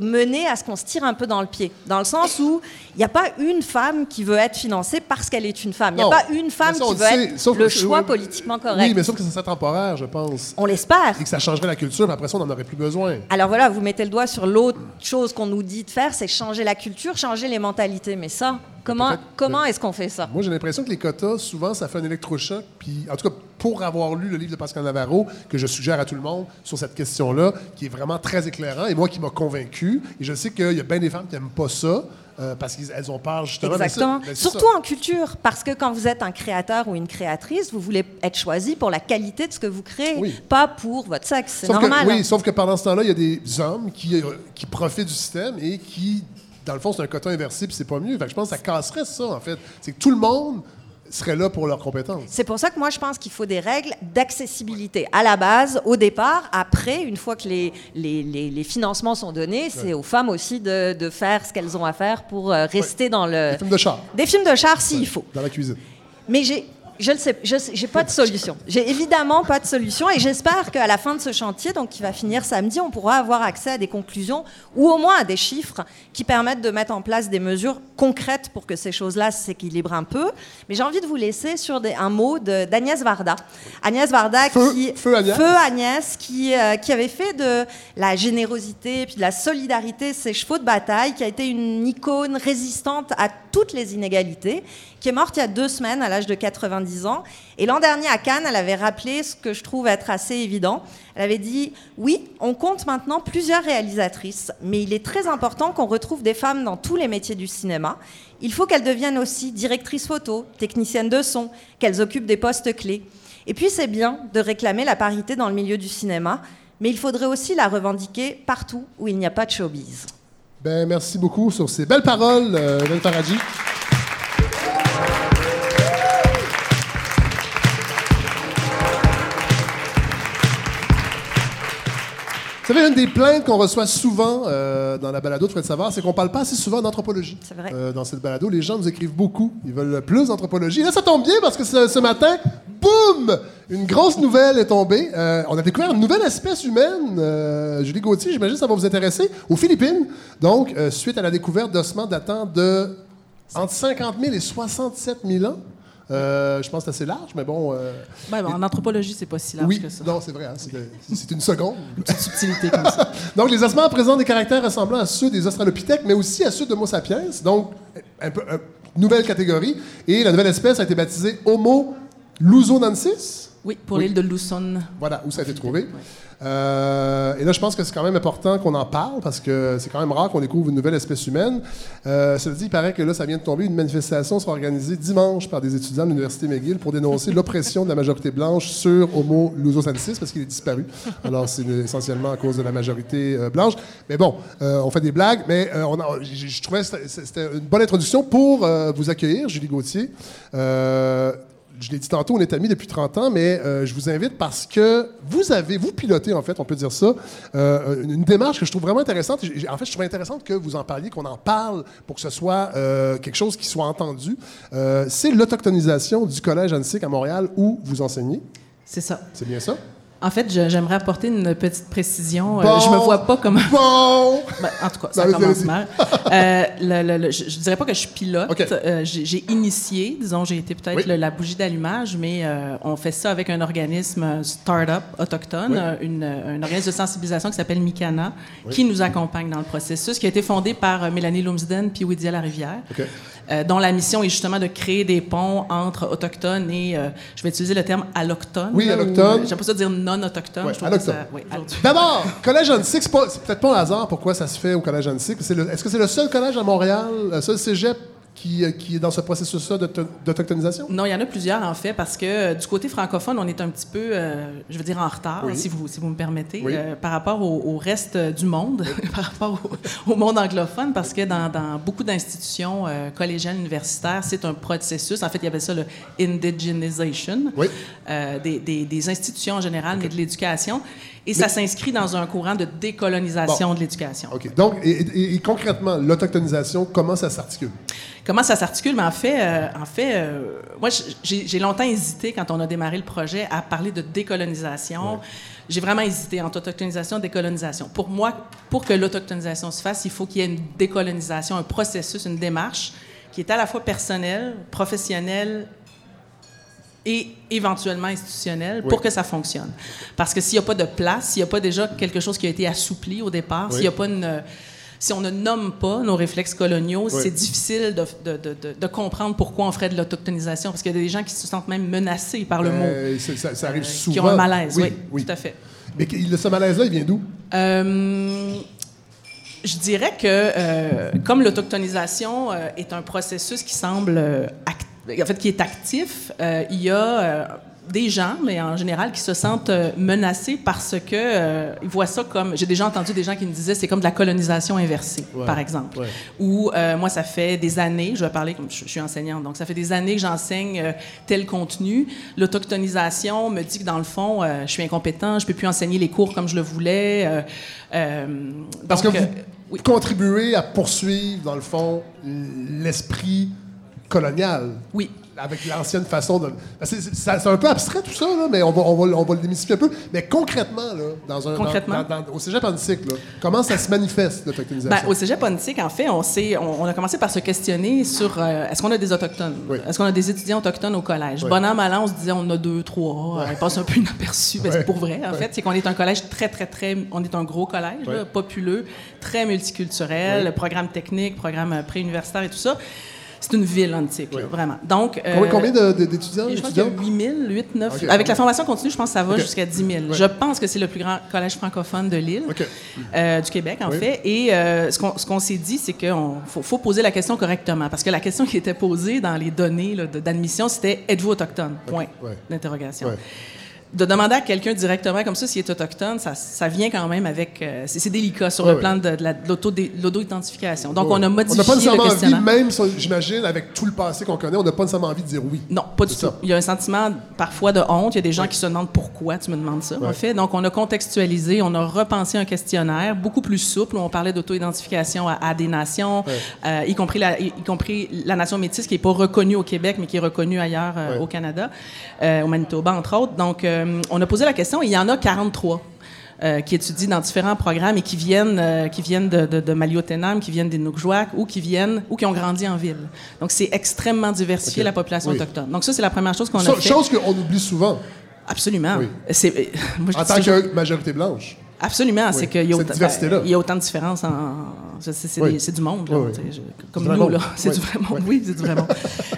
mener à ce qu'on se tire un peu dans le pied, dans le sens où il n'y a pas une femme qui veut être financée parce qu'elle est une femme. Il n'y a pas une femme Mais ça, qui veut sait. être Sauf le que- choix oui, politiquement correct. Oui, mais sauf que ça serait temporaire, je pense. On l'espère. Et que ça changerait la culture, après ça, on n'en aurait plus besoin. Alors voilà, vous mettez le doigt sur l'autre chose qu'on nous dit de faire, c'est changer la culture, changer les mentalités. Mais ça, comment, comment est-ce qu'on fait ça? Moi, j'ai l'impression que les quotas, souvent, ça fait un électrochoc. Puis, en tout cas, pour avoir lu le livre de Pascal Navarro, que je suggère à tout le monde sur cette question-là, qui est vraiment très éclairant, et moi qui m'a convaincu, et je sais qu'il y a bien des femmes qui n'aiment pas ça, euh, parce qu'elles ont peur, justement. Exactement. Ben, c'est Surtout ça. en culture, parce que quand vous êtes un créateur ou une créatrice, vous voulez être choisi pour la qualité de ce que vous créez, Oui. pas pour votre sexe. C'est normal. Que, hein. oui, sauf que pendant ce temps-là, il y a des hommes qui, euh, qui profitent du système et qui, dans le fond, c'est un quota inversé, puis c'est pas mieux. Fait que je pense que ça casserait ça, en fait. C'est que tout le monde seraient là pour leurs compétences. C'est pour ça que moi, je pense qu'il faut des règles d'accessibilité à la base, au départ. Après, une fois que les, les, les- les financements sont donnés, c'est aux femmes aussi de, de faire ce qu'elles ont à faire pour euh, rester dans le... Des films de char, Des films de char s'il faut. dans la cuisine. Mais j'ai, je le sais, je j'ai pas de solution. J'ai évidemment pas de solution et j'espère qu'à la fin de ce chantier, donc qui va finir samedi, on pourra avoir accès à des conclusions ou au moins à des chiffres qui permettent de mettre en place des mesures concrètes pour que ces choses-là s'équilibrent un peu. Mais j'ai envie de vous laisser sur des- un mot d'Agnès Varda. Agnès Varda Feu- qui feu Agnès. Agnès, qui, euh, qui avait fait de la générosité et puis de la solidarité ses chevaux de bataille, qui a été une icône résistante à toutes les inégalités, qui est morte il y a deux semaines à l'âge de 90 ans. Et l'an dernier à Cannes, elle avait rappelé ce que je trouve être assez évident. Elle avait dit Oui, on compte maintenant plusieurs réalisatrices, mais il est très important qu'on retrouve des femmes dans tous les métiers du cinéma. Il faut qu'elles deviennent aussi directrices photo, techniciennes de son, qu'elles occupent des postes clés. Et puis c'est bien de réclamer la parité dans le milieu du cinéma, mais il faudrait aussi la revendiquer partout où il n'y a pas de showbiz. Ben, merci beaucoup sur ces belles paroles, euh, Hélène Vous savez, une des plaintes qu'on reçoit souvent euh, dans la balado de Fred Savard, c'est qu'on parle pas assez souvent d'anthropologie. C'est vrai. Euh, dans cette balado, les gens nous écrivent beaucoup. Ils veulent plus d'anthropologie. Là, ça tombe bien parce que ce, ce matin, boum! Une grosse nouvelle est tombée. Euh, on a découvert une nouvelle espèce humaine. Euh, Julie Gauthier, j'imagine que ça va vous intéresser. Aux Philippines, donc, euh, suite à la découverte d'ossements datant de entre 50 000 et 67 000 ans. Euh, je pense que c'est assez large, mais bon. euh, ben, en anthropologie, c'est pas si large oui, que ça. non, c'est vrai. hein, c'est c'est une seconde. Une petite subtilité comme ça. Donc, les ossements présentent des caractères ressemblant à ceux des Australopithèques, mais aussi à ceux de Homo sapiens. Donc, un peu, un- nouvelle catégorie. Et la nouvelle espèce a été baptisée Homo luzonensis. Oui, pour Oui. l'île de Luzon. Voilà où ça a été trouvé. Euh, et là, je pense que c'est quand même important qu'on en parle parce que c'est quand même rare qu'on découvre une nouvelle espèce humaine. Euh, cela dit, il paraît que là, ça vient de tomber. Une manifestation sera organisée dimanche par des étudiants de l'Université McGill pour dénoncer l'oppression de la majorité blanche sur Homo lusocensis parce qu'il est disparu. Alors, c'est essentiellement à cause de la majorité euh, blanche. Mais bon, on fait des blagues, mais on a- je je trouvais que c'était- une bonne introduction pour vous accueillir, Julie Gauthier. Je l'ai dit tantôt, on est amis depuis 30 ans, mais euh, je vous invite parce que vous avez, vous pilotez, en fait, on peut dire ça, euh, une, une démarche que je trouve vraiment intéressante. En fait, je trouve intéressante que vous en parliez, qu'on en parle pour que ce soit euh, quelque chose qui soit entendu. C'est l'autochtonisation du Collège Annecy à Montréal où vous enseignez. C'est ça. C'est bien ça? En fait, j'aimerais apporter une petite précision. Euh, je me vois pas comme. Bon! Ben, en tout cas, ça commence mal. Euh, le- le- le- je, je dirais pas que je suis pilote. Euh, j'ai initié, disons, j'ai été peut-être Oui. la bougie d'allumage, mais on fait ça avec un organisme start-up autochtone, Oui. une, un organisme de sensibilisation qui s'appelle Mikana, qui nous accompagne dans le processus, qui a été fondé par Mélanie Lumsden puis Widia Larivière. OK. Euh, dont la mission est justement de créer des ponts entre autochtones et, euh, je vais utiliser le terme allochtones. Oui, allochtone. J'aime pas ça dire non-autochtone. Ouais, oui. D'abord, Collège Annecy, c'est peut-être pas un hasard pourquoi ça se fait au Collège Annecy. Est-ce que c'est le seul collège à Montréal, le seul cégep qui, euh, qui est dans ce processus-là d'auto- d'autochtonisation? Non, il y en a plusieurs, en fait, parce que euh, du côté francophone, on est un petit peu, euh, je veux dire, en retard, Oui. si, vous, si vous me permettez, Oui. euh, par rapport au, au reste du monde, par rapport au, au monde anglophone, parce que dans, dans beaucoup d'institutions collégiales universitaires, c'est un processus, en fait, il y avait ça le indigenization, Oui. des, des- des institutions en général, mais de l'éducation, et ça s'inscrit dans un courant de décolonisation Bon. de l'éducation. OK. Donc, et, et- et concrètement, l'autochtonisation, comment ça s'articule? Comment ça s'articule? Mais en fait, euh, en fait euh, moi, j'ai j'ai longtemps hésité quand on a démarré le projet à parler de décolonisation. J'ai vraiment hésité entre autochtonisation et décolonisation. Pour moi, pour que l'autochtonisation se fasse, il faut qu'il y ait une décolonisation, un processus, une démarche qui est à la fois personnelle, professionnelle et éventuellement institutionnelle pour que ça fonctionne. Parce que s'il n'y a pas de place, s'il n'y a pas déjà quelque chose qui a été assoupli au départ, Oui. s'il n'y a pas une... Si on ne nomme pas nos réflexes coloniaux, c'est difficile de, de- de- comprendre pourquoi on ferait de l'autochtonisation, parce qu'il y a des gens qui se sentent même menacés par le mot, Euh, c'est- ça, ça arrive euh, souvent. qui ont un malaise. Oui, tout à fait. Mais ce malaise-là, il vient d'où? Euh, je dirais que euh, comme l'autochtonisation euh, est un processus qui semble euh, act- en fait qui est actif, euh, il y a euh, des gens, mais en général, qui se sentent euh, menacés parce que euh, ils voient ça comme. J'ai déjà entendu des gens qui me disaient c'est comme de la colonisation inversée, Ouais. par exemple. Ouais. Ou euh, moi, ça fait des années, je vais parler comme je, je suis enseignante, donc ça fait des années que j'enseigne euh, tel contenu. L'autochtonisation me dit que dans le fond, euh, je suis incompétent, je peux plus enseigner les cours comme je le voulais. euh, euh, Parce donc, que vous oui. contribuez à poursuivre, dans le fond, l'esprit colonial. Oui. Avec l'ancienne façon de. C'est un peu abstrait tout ça, là, mais on va, on, va, on va le démystifier un peu. Mais concrètement, là, dans un, dans- Concrètement? dans- dans- au cégep antique, comment ça se manifeste, l'autochtonisation? Ben, au cégep Pontic, en fait, on, on, on a commencé par se questionner sur euh, est-ce qu'on a des autochtones? Oui. Est-ce qu'on a des étudiants autochtones au collège? Oui. Bon an, mal an, on se disait on a deux, trois. Ils passent un peu inaperçus. Ben, Ouais. c'est pour vrai, en Ouais. fait. C'est qu'on est un collège très, très, très. On est un gros collège, là, populeux, très multiculturel, programme technique, programme euh, préuniversitaire et tout ça. C'est une ville antique, là, vraiment. Donc, Combien, euh, combien d'étudiants? je pense qu'il y a étudiantes? 8 000, 8 9 Ok. Avec la formation continue, je pense que ça va jusqu'à 10 000. Ouais. Je pense que c'est le plus grand collège francophone de l'île, euh, du Québec, en Oui. fait. Et euh, ce qu'on s'est dit, c'est qu'il faut, faut poser la question correctement. Parce que la question qui était posée dans les données d'admission, c'était Êtes-vous autochtone? Point Ouais. d'interrogation. Ouais. De demander à quelqu'un directement comme ça s'il est autochtone, ça, ça vient quand même avec. euh, c'est délicat sur le plan de, de la- de l'auto- de l'auto-identification. Donc, on a modifié On n'a pas le nécessairement envie, même, j'imagine, avec tout le passé qu'on connaît, on n'a pas nécessairement envie de dire oui. Non, pas du tout. ça. Il y a un sentiment parfois de honte. Il y a des gens qui se demandent pourquoi tu me demandes ça, en fait. Donc, on a contextualisé, on a repensé un questionnaire beaucoup plus souple où on parlait d'auto-identification à, à des nations, euh, y, compris la, y, y compris la nation métisse qui n'est pas reconnue au Québec, mais qui est reconnue ailleurs euh, au Canada, euh, au Manitoba, entre autres. Donc, euh, on a posé la question et il y en a 43. euh, qui étudient dans différents programmes et qui viennent, euh, qui viennent de, de, de Maliotenam, qui viennent des Nukjuak ou qui viennent ou qui ont grandi en ville. Donc c'est extrêmement diversifié la population Oui. autochtone. Donc ça c'est la première chose qu'on a fait. chose qu'on oublie souvent Absolument. Oui. C'est, moi, je en tant que majorité blanche. Absolument, c'est qu'il y a Cette autant, diversité-là. ben, y a autant de différences. En, c'est, Oui. du monde, là, Oui, je- comme nous, là. C'est du vrai monde. Oui. C'est du vrai monde.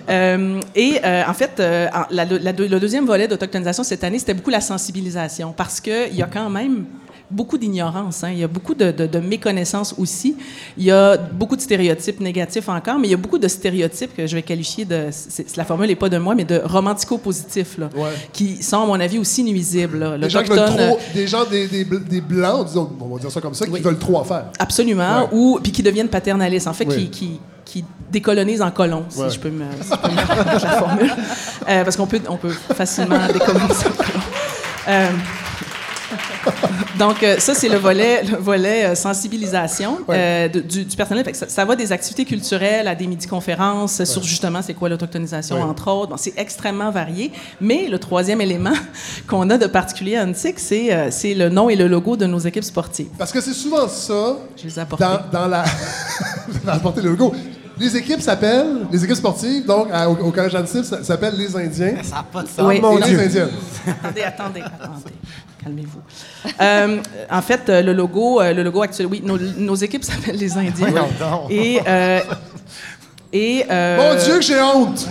Euh, et euh, en fait, euh, la- le deuxième volet d'autochtonisation cette année, c'était beaucoup la sensibilisation parce qu'il y a quand même beaucoup d'ignorance. hein. Il y a beaucoup de, de, de méconnaissance aussi. Il y a beaucoup de stéréotypes négatifs encore, mais il y a beaucoup de stéréotypes que je vais qualifier de. la formule n'est pas de moi, mais de romantico-positifs, Ouais. qui sont, à mon avis, aussi nuisibles. là. Des gens, trop, des gens, des, des, bl- des blancs, disons, on va dire ça comme ça, qui Oui. veulent trop en faire. Absolument. Ouais. Ou puis qui deviennent paternalistes, en fait, Oui. qui, qui, qui décolonisent en colons, si Ouais. je peux me, si je peux me permettre la formule. Euh, parce qu'on peut, on peut facilement décoloniser en. Euh, donc, euh, ça, c'est le volet, le volet euh, sensibilisation euh, de- du, du personnel. Fait que ça, ça va des activités culturelles à des midi-conférences sur justement c'est quoi l'autochtonisation, Ouais. entre autres. Bon, c'est extrêmement varié. Mais le troisième élément qu'on a de particulier à Antique, c'est euh, c'est le nom et le logo de nos équipes sportives. Parce que c'est souvent ça, Je les ai apportés. dans, dans la... Vous avez apporté le logo. Les équipes s'appellent, les équipes sportives, donc à- au, au Collège Annecy, ça s'appelle les Indiens. Ça n'a pas de sens. Oui. Et Mon les Dieu. Indiennes. attendez, attendez, attendez. Calmez-vous. Euh, en fait, euh, le logo, euh, le logo actuel, oui, nos, nos équipes s'appellent les Indiens. Donc. Et, et Mon Dieu, que j'ai honte!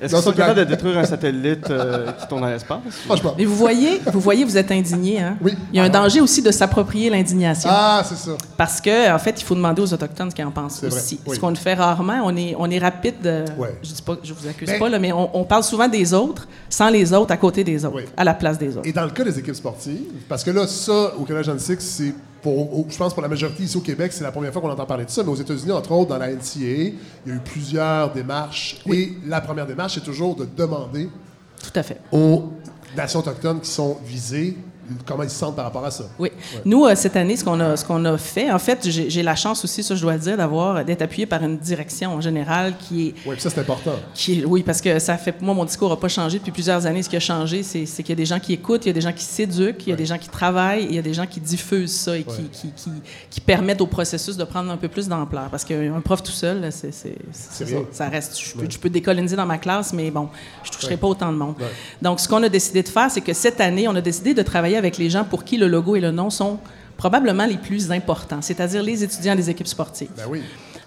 Est-ce qu'ils sont capables de détruire un satellite euh, qui tourne dans l'espace? Franchement. Mais vous voyez, vous voyez, vous êtes indigné. Hein? Oui. Il y a un danger aussi de s'approprier l'indignation. Ah, c'est ça. Parce que, en fait, il faut demander aux Autochtones ce qu'ils en pensent C'est vrai, aussi. oui. Ce qu'on le fait rarement, on est, on est rapide de. Ouais. Je dis pas, je vous accuse Ben- pas, là, mais on, on parle souvent des autres, sans les autres, à côté des autres, Oui. à la place des autres. Et dans le cas des équipes sportives, parce que là, ça, au Collège Annecy, c'est pour, je pense pour la majorité ici au Québec, c'est la première fois qu'on entend parler de ça, mais aux États-Unis, entre autres, dans la NCAA, il y a eu plusieurs démarches. Et la première démarche, c'est toujours de demander Tout à fait. aux nations autochtones qui sont visées comment ils se sentent par rapport à ça. Oui. Nous, euh, cette année, ce qu'on a, ce qu'on a fait, en fait, j'ai la chance aussi, ça je dois le dire, d'avoir d'être appuyé par une direction en général qui est, Oui, ça, c'est important. qui est- oui, parce que ça fait, moi, mon discours n'a pas changé depuis plusieurs années. Ce qui a changé, c'est qu'il y a des gens qui écoutent, il y a des gens qui s'éduquent, il y a des gens qui travaillent, il y a des gens qui diffusent ça et qui, qui, qui, qui permettent au processus de prendre un peu plus d'ampleur. Parce qu'un prof tout seul, là, c'est c'est- c'est rien. ça. Ça reste. Je peux, je peux décoloniser dans ma classe, mais bon, je toucherai pas autant de monde. Donc, ce qu'on a décidé de faire, c'est que cette année, on a décidé de travailler avec les gens pour qui le logo et le nom sont probablement les plus importants, c'est-à-dire les étudiants des équipes sportives. Ben oui.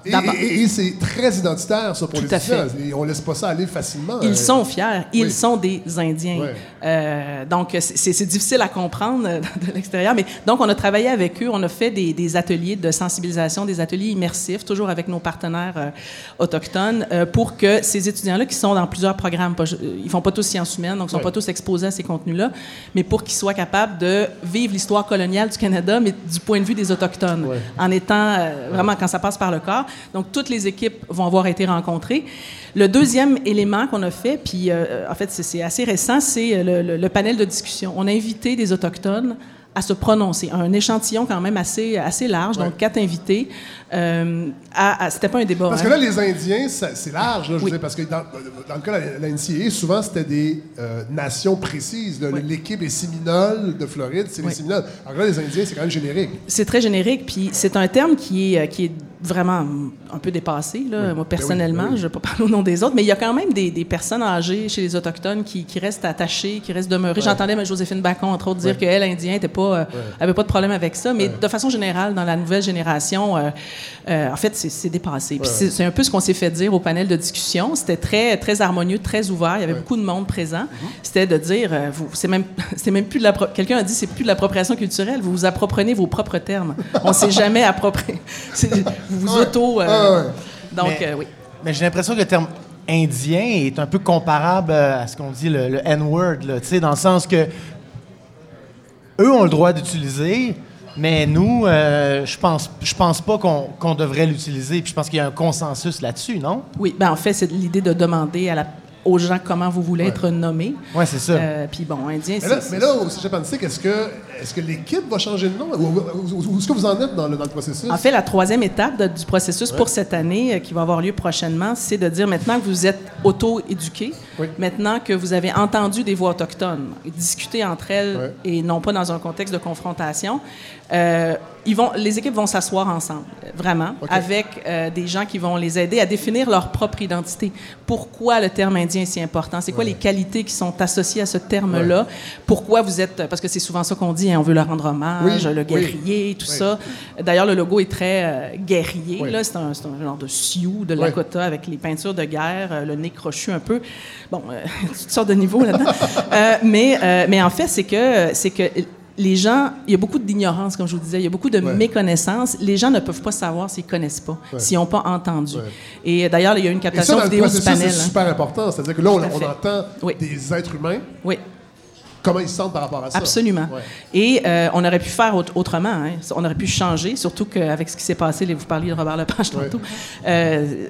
Et, D'abord- et- et c'est très identitaire, ça, pour Tout les étudiants. fait. Et on laisse pas ça aller facilement. Ils Euh, sont fiers, ils oui. sont des Indiens. Ouais. Euh, donc, c'est- difficile à comprendre euh, de l'extérieur. Mais donc, on a travaillé avec eux, on a fait des, des ateliers de sensibilisation, des ateliers immersifs, toujours avec nos partenaires euh, autochtones, euh, pour que ces étudiants-là, qui sont dans plusieurs programmes, pas, ils font pas tous sciences humaines, donc ils sont Ouais. pas tous exposés à ces contenus-là, mais pour qu'ils soient capables de vivre l'histoire coloniale du Canada, mais du point de vue des Autochtones, Ouais. en étant vraiment quand ça passe par le corps. Donc, toutes les équipes vont avoir été rencontrées. Le deuxième élément qu'on a fait, puis en fait, c'est- assez récent, c'est euh, le, le- le panel de discussion. On a invité des Autochtones à se prononcer, un échantillon quand même assez, assez large, Ouais. donc quatre invités. Euh, à, à- C'était pas un débat. Parce hein. que là, les Indiens, c'est large, là, je veux Oui. dire, parce que dans, dans le cas de la, souvent, c'était des euh, nations précises. Oui. L'équipe des Séminoles de Floride, c'est les. Séminoles. Alors là, les Indiens, c'est quand même générique. C'est très générique, puis c'est un terme qui est, euh, qui est vraiment un peu dépassé. Là. Moi, personnellement, ben oui. je ne vais pas parler au nom des autres, mais il y a quand même des, des personnes âgées chez les Autochtones qui, qui restent attachées, qui restent demeurées. J'entendais ma Joséphine Bacon, entre autres, dire qu'elle, Indien, n'avait pas, euh, avait pas de problème avec ça, mais de façon générale, dans la nouvelle génération, euh, euh, en fait, c'est- dépassé. C'est un peu ce qu'on s'est fait dire au panel de discussion. C'était très, très harmonieux, très ouvert. Il y avait beaucoup de monde présent. C'était de dire, c'est même, même plus de la. Quelqu'un a dit, c'est plus de l'appropriation culturelle. Vous vous apprenez vos propres termes. On s'est jamais approprié. Vous vous Ouais. auto. euh, ouais. Donc, Mais- euh, oui. Mais j'ai l'impression que le terme indien est un peu comparable euh, à ce qu'on dit le, le N-word, là, tu sais, dans le sens que eux ont le droit d'utiliser, mais nous, euh, je pense, je pense pas qu'on qu'on devrait l'utiliser. Puis je pense qu'il y a un consensus là-dessus, non? Oui, ben en fait, c'est l'idée de demander à la- aux gens comment vous voulez être nommés. Ouais, c'est ça. Euh, Puis bon, indien, Mais là, c'est. mais là, au Cégep Antique, est-ce que, est-ce que l'équipe va changer de nom? Ou, ou- ou- ou est-ce que vous en êtes dans le, dans le processus? En fait, la troisième étape de- du processus pour cette année, euh, qui va avoir lieu prochainement, c'est de dire maintenant que vous êtes auto-éduqués, Oui. maintenant que vous avez entendu des voix autochtones, et discuté entre elles Ouais. et non pas dans un contexte de confrontation, euh, ils vont, les équipes vont s'asseoir ensemble, vraiment, avec euh, des gens qui vont les aider à définir leur propre identité. Pourquoi le terme indien est si important? C'est quoi les qualités qui sont associées à ce terme-là? Pourquoi vous êtes... Parce que c'est souvent ça qu'on dit, hein, on veut leur rendre hommage, Oui, le oui. guerrier, tout Oui. ça. D'ailleurs, le logo est très euh, guerrier. Là. C'est un, un genre de Sioux de Lakota avec les peintures de guerre, euh, le nez crochu un peu. Bon, euh, toutes sortes de niveaux là-dedans. Euh, mais, euh, mais en fait, c'est que, c'est que les gens, il y a beaucoup d'ignorance, comme je vous disais, il y a beaucoup de Ouais. méconnaissance. Les gens ne peuvent pas savoir s'ils connaissent pas, s'ils n'ont pas entendu. Ouais. Et d'ailleurs, il y a une Et ça, captation vidéo du panel. c'est hein. super important. C'est-à-dire que là, on, entend Oui. des êtres humains, Oui. Comment ils se sentent par rapport à ça. Absolument. Ouais. Et euh, on aurait pu faire aut- autrement. hein. On aurait pu changer, surtout qu'avec ce qui s'est passé, vous parliez de Robert Lepage Ouais. tantôt, euh,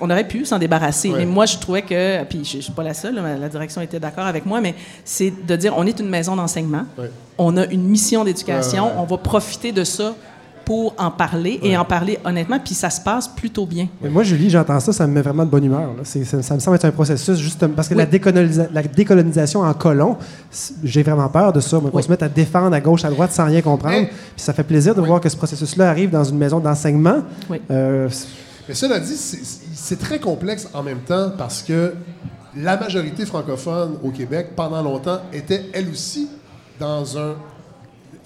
on aurait pu s'en débarrasser. Ouais. Mais moi, je trouvais que, puis je ne suis pas la seule, la direction était d'accord avec moi, mais c'est de dire, on est une maison d'enseignement, on a une mission d'éducation, on va profiter de ça pour en parler et en parler honnêtement, puis ça se passe plutôt bien. Mais moi, Julie, j'entends ça, ça me met vraiment de bonne humeur. là. C'est- ça, ça me semble être un processus juste parce que Oui. la, décolonisa- la décolonisation en colon, j'ai vraiment peur de ça. Moi, qu'on Oui. se mette à défendre à gauche, à droite sans rien comprendre. Puis ça fait plaisir de voir que ce processus-là arrive dans une maison d'enseignement. Oui. Euh, Mais cela dit, c'est- c'est très complexe en même temps parce que la majorité francophone au Québec, pendant longtemps, était elle aussi dans un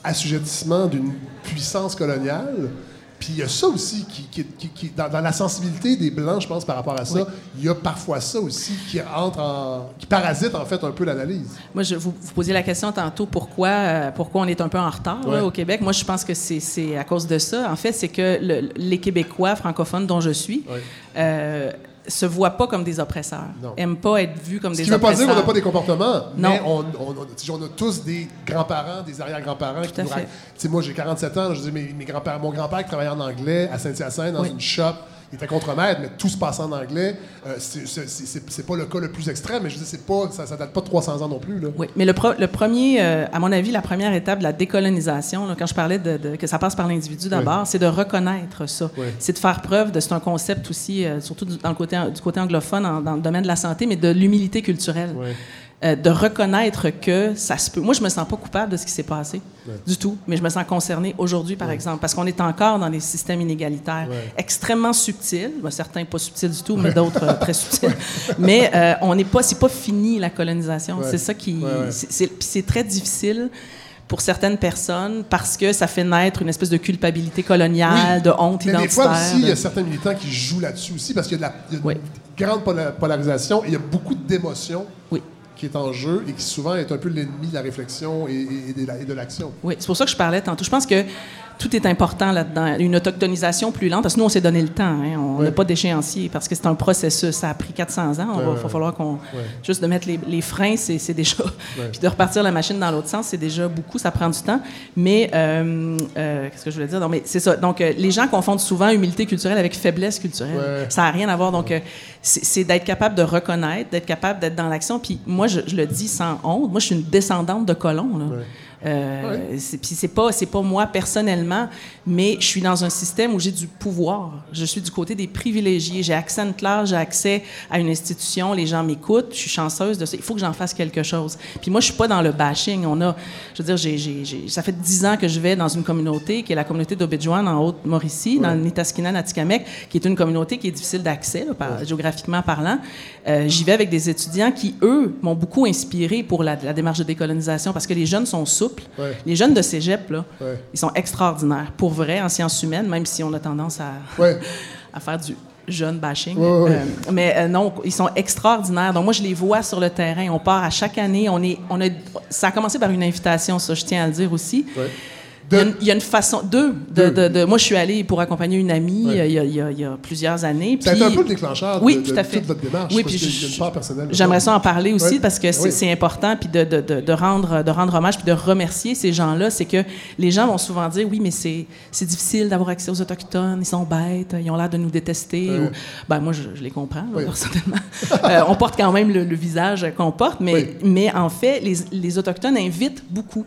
assujettissement d'une puissance coloniale. Puis il y a ça aussi qui, qui- qui- qui- dans, dans la sensibilité des blancs, je pense, par rapport à ça, il y a parfois ça aussi qui entre en, qui parasite en fait un peu l'analyse. Moi, je vous, vous posiez la question tantôt pourquoi, euh, pourquoi on est un peu en retard là, au Québec? Moi, je pense que c'est- c'est à cause de ça. En fait, c'est que le- les Québécois francophones dont je suis Ouais. euh, se voient pas comme des oppresseurs, Non. aiment pas être vus comme Ce des qui ne veut pas dire oppresseurs. qu'on n'a pas des comportements, Non. mais on, on- on- on a tous des grands-parents, des arrière-grands-parents qui nous moi, j'ai 47 ans, je dis, mes, mes grands-parents, mon grand-père qui travaillait en anglais à Saint-Hyacinthe dans Oui. une shop, il était contremaître, mais tout se passait en anglais. Euh, c'est- pas le cas le plus extrême, mais je dis, c'est pas, ça, ça date pas de 300 ans non plus. Là. Oui, mais le, pro- le premier, euh, à mon avis, la première étape de la décolonisation, là, quand je parlais de, de- que ça passe par l'individu d'abord, c'est de reconnaître ça. Oui. C'est de faire preuve de, c'est un concept aussi, euh, surtout du, dans le côté, du côté anglophone, en- dans le domaine de la santé, mais de l'humilité culturelle. Oui. Euh, de reconnaître que ça se peut. Moi, je me sens pas coupable de ce qui s'est passé, du tout, mais je me sens concernée aujourd'hui, par exemple, parce qu'on est encore dans des systèmes inégalitaires Ouais. extrêmement subtils, Ben, certains pas subtils du tout, mais d'autres euh, très subtils. Mais euh, on n'est pas, c'est pas fini la colonisation. C'est ça qui, c'est- très difficile pour certaines personnes parce que ça fait naître une espèce de culpabilité coloniale, Oui. de honte Mais des identitaire. fois aussi, il y a certains militants qui jouent là-dessus aussi parce qu'il y a de la il y a une Oui. grande pola- polarisation et il y a beaucoup d'émotions Oui. Qui est en jeu et qui souvent est un peu l'ennemi de la réflexion et, de l'action. Oui, c'est pour ça que je parlais tantôt. Je pense que tout est important là-dedans. Une autochtonisation plus lente, parce que nous, on s'est donné le temps. hein. On n'a Ouais. pas d'échéancier, parce que c'est un processus. Ça a pris 400 ans. Il va falloir qu'on... Juste de mettre les, les freins, c'est déjà... Puis de repartir la machine dans l'autre sens, c'est déjà beaucoup. Ça prend du temps. Mais, euh, euh, qu'est-ce que je voulais dire? Non, mais c'est ça. Donc, euh, les gens confondent souvent humilité culturelle avec faiblesse culturelle. Ça n'a rien à voir. Donc, c'est c'est d'être capable de reconnaître, d'être capable d'être dans l'action. Puis moi, je, je le dis sans honte. Moi, je suis une descendante de colons. Là. Euh, c'est- Puis c'est pas c'est pas moi personnellement, mais je suis dans un système où j'ai du pouvoir. Je suis du côté des privilégiés. J'ai accès à une classe, j'ai accès à une institution. Les gens m'écoutent. Je suis chanceuse de ça. Il faut que j'en fasse quelque chose. Puis moi, je suis pas dans le bashing. On a, je veux dire, j'ai, j'ai- j'ai- ça fait dix ans que je vais dans une communauté qui est la communauté d'Obidjouan en Haute-Mauricie, dans le Nitaskinan, Atikamek, qui est une communauté qui est difficile d'accès là, par- géographiquement parlant. Euh, J'y vais avec des étudiants qui, eux, m'ont beaucoup inspiré pour la, la démarche de décolonisation parce que les jeunes sont souples. Ouais. Les jeunes de cégep, là, Ouais. ils sont extraordinaires. Pour vrai, en sciences humaines, même si on a tendance à, faire du jeune bashing. Euh, mais euh, non, ils sont extraordinaires. Donc moi, je les vois sur le terrain. On part à chaque année. On est, on a, ça a commencé par une invitation, ça, je tiens à le dire aussi. Il y, a une, il y a une façon, deux, de, Deux. de- de- moi je suis allée pour accompagner une amie Ouais. euh, il, y a, il y a- il y a plusieurs années. Ça a été un peu le déclencheur de, Oui, de tout à fait. toute votre démarche. Oui, puis. J'aimerais ça en parler aussi Ouais. parce que c'est Oui. c'est important puis de, rendre de rendre hommage puis de remercier ces gens-là, c'est que les gens vont souvent dire oui mais c'est c'est difficile d'avoir accès aux autochtones, ils sont bêtes, ils ont l'air de nous détester. Ouais. Ou- ben moi je, je les comprends là, personnellement. Euh, on porte quand même le, le visage qu'on porte, mais mais en fait les, les autochtones invitent beaucoup.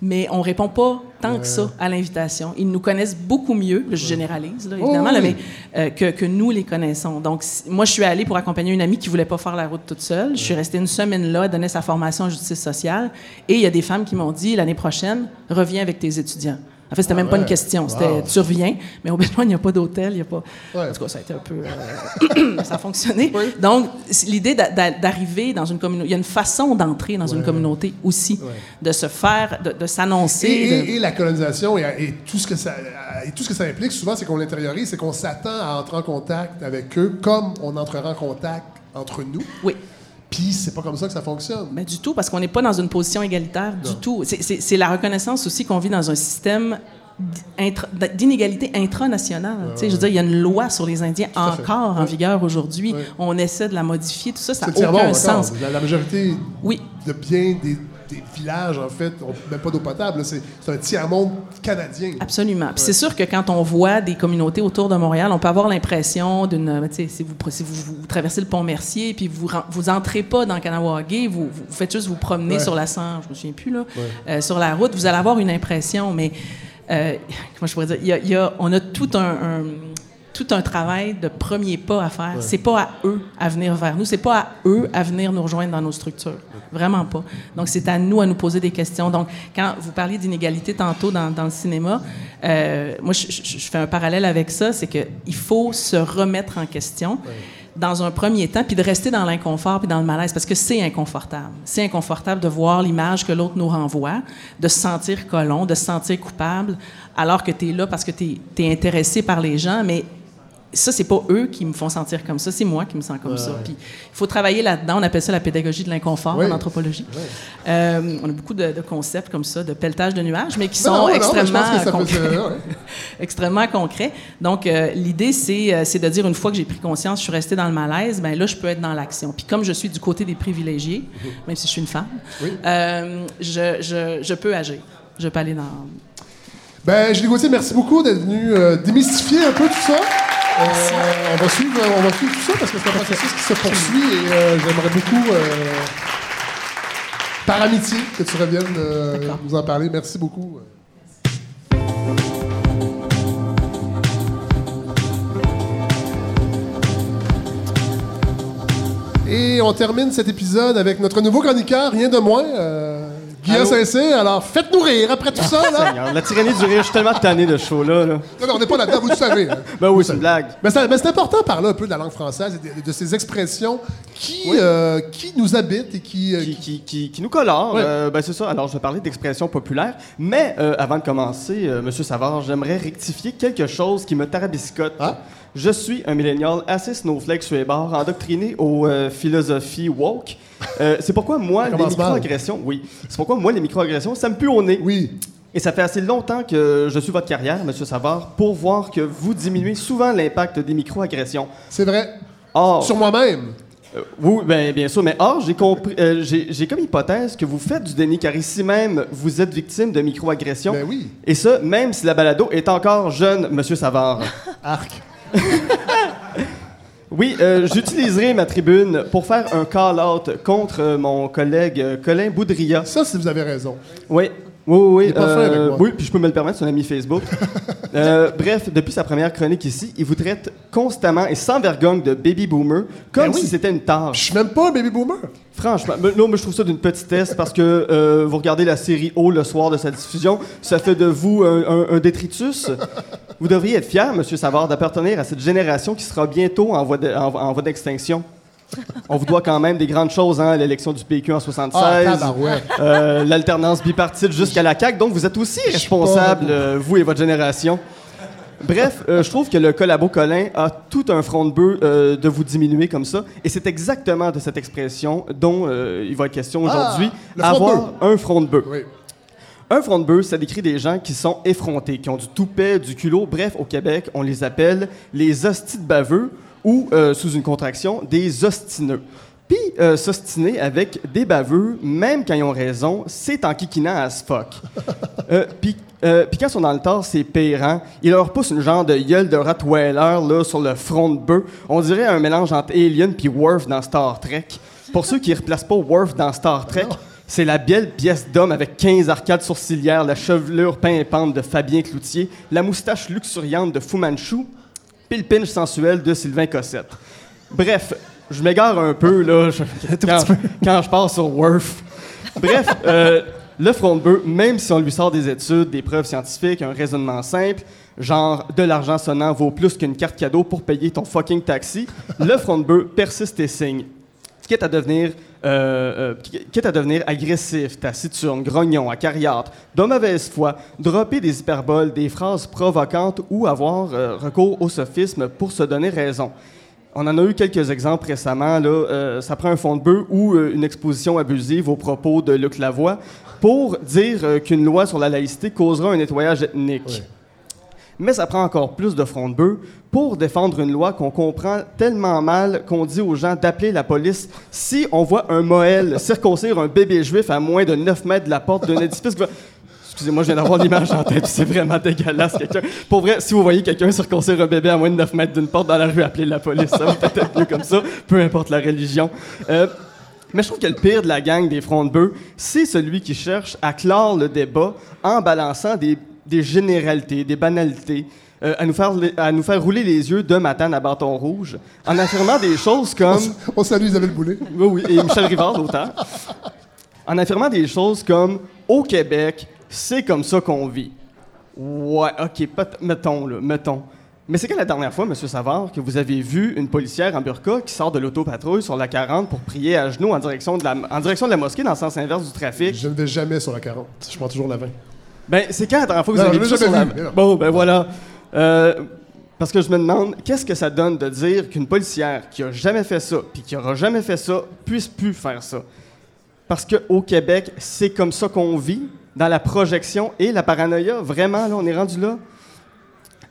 Mais on répond pas tant que ça à l'invitation. Ils nous connaissent beaucoup mieux, je généralise là, évidemment, Oh, là, oui. mais euh, que, que nous les connaissons. Donc, si- moi, je suis allée pour accompagner une amie qui voulait pas faire la route toute seule. Je suis restée une semaine là, elle donnait sa formation en justice sociale. Et il y a des femmes qui m'ont dit, l'année prochaine, reviens avec tes étudiants. En fait, c'était même pas une question. C'était, Wow. tu reviens, mais au besoin, il n'y a pas d'hôtel, il n'y a pas... Ouais. En tout cas, ça a été un peu... euh, ça a fonctionné. Oui. Donc, l'idée d'a- d'a- d'arriver dans une communauté... Il y a une façon d'entrer dans une communauté aussi, de se faire, de, de s'annoncer. Et, de- et- et la colonisation et, et tout ce que ça et tout ce que ça implique souvent, c'est qu'on l'intériorise, c'est qu'on s'attend à entrer en contact avec eux comme on entrera en contact entre nous. Oui. Puis c'est pas comme ça que ça fonctionne. Mais du tout, parce qu'on n'est pas dans une position égalitaire du tout. C'est- la reconnaissance aussi qu'on vit dans un système d'inégalité intranationale. Je veux dire, il y a une loi sur les Indiens encore en vigueur aujourd'hui. On essaie de la modifier. Tout ça, ça n'a aucun sens. La, la majorité Oui. de bien des, des villages, en fait, n'ont même pas d'eau potable. C'est un tiers-monde canadien. Absolument. C'est sûr que quand on voit des communautés autour de Montréal, on peut avoir l'impression d'une. Si, vous, si vous, vous traversez le pont Mercier, puis vous vous entrez pas dans Kanawagé, vous, vous faites juste vous promener Ouais. sur la 100, je me souviens plus, là, euh, sur la route, vous allez avoir une impression, mais. euh, comment je pourrais dire? Il y a- il y a- on a tout un- un tout un travail de premier pas à faire. C'est pas à eux à venir vers nous, c'est pas à eux à venir nous rejoindre dans nos structures. Vraiment pas. Donc, c'est à nous à nous poser des questions. Donc, quand vous parliez d'inégalité tantôt dans, dans le cinéma, euh, moi, je, je- je fais un parallèle avec ça, c'est qu'il faut se remettre en question. dans un premier temps, puis de rester dans l'inconfort puis dans le malaise, parce que c'est inconfortable. C'est inconfortable de voir l'image que l'autre nous renvoie, de se sentir colon, de se sentir coupable, alors que tu es là parce que tu es, intéressé par les gens, mais ça, c'est pas eux qui me font sentir comme ça, c'est moi qui me sens comme ça. Puis il faut travailler là-dedans. On appelle ça la pédagogie de l'inconfort Oui. en anthropologie. Euh, on a beaucoup de, de concepts comme ça, de pelletage de nuages, mais qui sont non, non, extrêmement concrets peut- ouais. extrêmement concret. Donc, euh, l'idée, c'est, euh, c'est de dire, une fois que j'ai pris conscience, je suis restée dans le malaise, ben là, je peux être dans l'action. Puis comme je suis du côté des privilégiés, même si je suis une femme, Oui. je, je, je peux agir. Je peux aller dans... Ben, Julie Gauthier, merci beaucoup d'être venu euh, démystifier un peu tout ça. Euh, on, va suivre, on va suivre tout ça parce que c'est un processus qui se poursuit et euh, j'aimerais beaucoup, euh, par amitié, que tu reviennes nous en parler. Merci beaucoup. Et on termine cet épisode avec notre nouveau chroniqueur, rien de moins, Guillaume Saint-Cyr, alors faites-nous rire après tout ça, là. Seigneur, La tyrannie du rire, je suis tellement tanné de ce show-là. là. Non, mais on n'est pas là-dedans, vous le savez. hein. Ben oui, c'est une blague. Mais c'est, mais c'est important de parler un peu de la langue française et de, de ces expressions qui, euh, qui nous habitent et qui... euh, qui, qui, qui- qui nous colore. Ouais. Euh, ben c'est ça. Alors, je vais parler d'expressions populaires. Mais euh, avant de commencer, euh, Monsieur Savard, j'aimerais rectifier quelque chose qui me tarabiscote. Ah? Je suis un millénial assez snowflake sur les bords, endoctriné aux euh, philosophies woke. Euh, c'est pourquoi moi, les microagressions, oui, c'est pourquoi moi, les microagressions, ça me pue au nez. Oui. Et ça fait assez longtemps que je suis votre carrière, Monsieur Savard, pour voir que vous diminuez souvent l'impact des microagressions. C'est vrai. Or, Sur moi-même. euh, oui, ben, bien sûr, mais or, j'ai compris, euh, j'ai j'ai comme hypothèse que vous faites du déni, car ici même, vous êtes victime de microagressions. Ben oui. Et ça, même si la balado est encore jeune, Monsieur Savard. Arc. Oui, euh, j'utiliserai ma tribune pour faire un call-out contre euh, mon collègue euh, Colin Boudria. Ça, si vous avez raison. Oui. Oui, oui, oui. Moi. oui, puis je peux me le permettre, c'est un ami Facebook. Euh, bref, depuis sa première chronique ici, il vous traite constamment et sans vergogne de baby boomer, comme Ben oui. si c'était une Je tâche. suis même pas un baby boomer. Franchement, mais non, mais je trouve ça d'une petitesse parce que euh, vous regardez la série O le soir de sa diffusion, ça fait de vous un, un- un détritus. Vous devriez être fier, Monsieur Savard, d'appartenir à cette génération qui sera bientôt en voie de- d'extinction. On vous doit quand même des grandes choses, hein, l'élection du PQ en 76, Ah, euh, l'alternance bipartite jusqu'à la CAQ, donc vous êtes aussi responsable, euh, vous et votre génération. Bref, euh, je trouve que le collabo Colin a tout un front de bœuf de vous diminuer comme ça, et c'est exactement de cette expression dont il va être question aujourd'hui, Ah, de avoir un front de bœuf. Oui. Un front de bœuf, ça décrit des gens qui sont effrontés, qui ont du toupet, du culot. Bref, au Québec, on les appelle les hosties de baveux ou, euh, sous une contraction, des ostineux. Puis, euh, s'ostiner avec des baveux, même quand ils ont raison, c'est en kikinant as fuck. Euh, Puis, euh, puis quand ils sont dans le tort, c'est hein? Ils leur poussent une genre de gueule de Rottweiler là, sur le front de bœuf. On dirait un mélange entre Alien puis Worf dans Star Trek. Pour ceux qui ne replacent pas Worf dans Star Trek, c'est la belle pièce d'homme avec 15 arcades sourcilières, la chevelure pimpante de Fabien Cloutier, la moustache luxuriante de Fu Manchu, puis le pinch sensuel de Sylvain Cossette. Bref, je m'égare un peu, là, je- quand, quand je pars sur Worf. Bref, euh, le front de bœuf, même si on lui sort des études, des preuves scientifiques, un raisonnement simple, genre de l'argent sonnant vaut plus qu'une carte cadeau pour payer ton fucking taxi, le front de bœuf persiste et signe. Quitte à devenir, euh, euh, à devenir agressif, taciturne, grognon, acariâtre, de mauvaise foi, dropper des hyperboles, des phrases provocantes ou avoir euh, recours au sophisme pour se donner raison. On en a eu quelques exemples récemment. Là, euh, ça prend un fond de bœuf ou une exposition abusive aux propos de Luc Lavoie pour dire qu'une loi sur la laïcité causera un nettoyage ethnique. Mais ça prend encore plus de front de bœuf pour défendre une loi qu'on comprend tellement mal qu'on dit aux gens d'appeler la police si on voit un Moël circoncire un bébé juif à moins de 9 mètres de la porte d'un édifice. Excusez-moi, je viens d'avoir l'image en tête, c'est vraiment dégueulasse. Pour vrai, si vous voyez quelqu'un circoncire un bébé à moins de 9 mètres d'une porte dans la rue, appelez la police. Ça va peut-être être mieux comme ça, peu importe la religion. Euh, mais je trouve que le pire de la gang des fronts de bœuf, c'est celui qui cherche à clore le débat en balançant des, des généralités, des banalités, euh, à, nous faire, à nous faire rouler les yeux de Matane à bâton rouge, en affirmant des choses comme... On salue Isabelle Boulay. Oui, oui, et Michel Rivard, l'auteur. En affirmant des choses comme au Québec, c'est comme ça qu'on vit. Ouais, ok, mettons, là, mettons. Mais c'est quand la dernière fois, M. Savard, que vous avez vu une policière en burqa qui sort de l'autopatrouille sur la 40 pour prier à genoux en direction de la, en direction de la mosquée dans le sens inverse du trafic? Je ne vais jamais sur la 40. Je prends toujours la 20. Ben, c'est quand la dernière fois que vous Non, avez je vu sur la... vu. Bon, ben voilà. Euh, parce que je me demande, qu'est-ce que ça donne de dire qu'une policière qui a jamais fait ça, puis qui aura jamais fait ça, puisse plus faire ça? Parce qu'au Québec, c'est comme ça qu'on vit, dans la projection et la paranoïa. Vraiment, là, on est rendu là.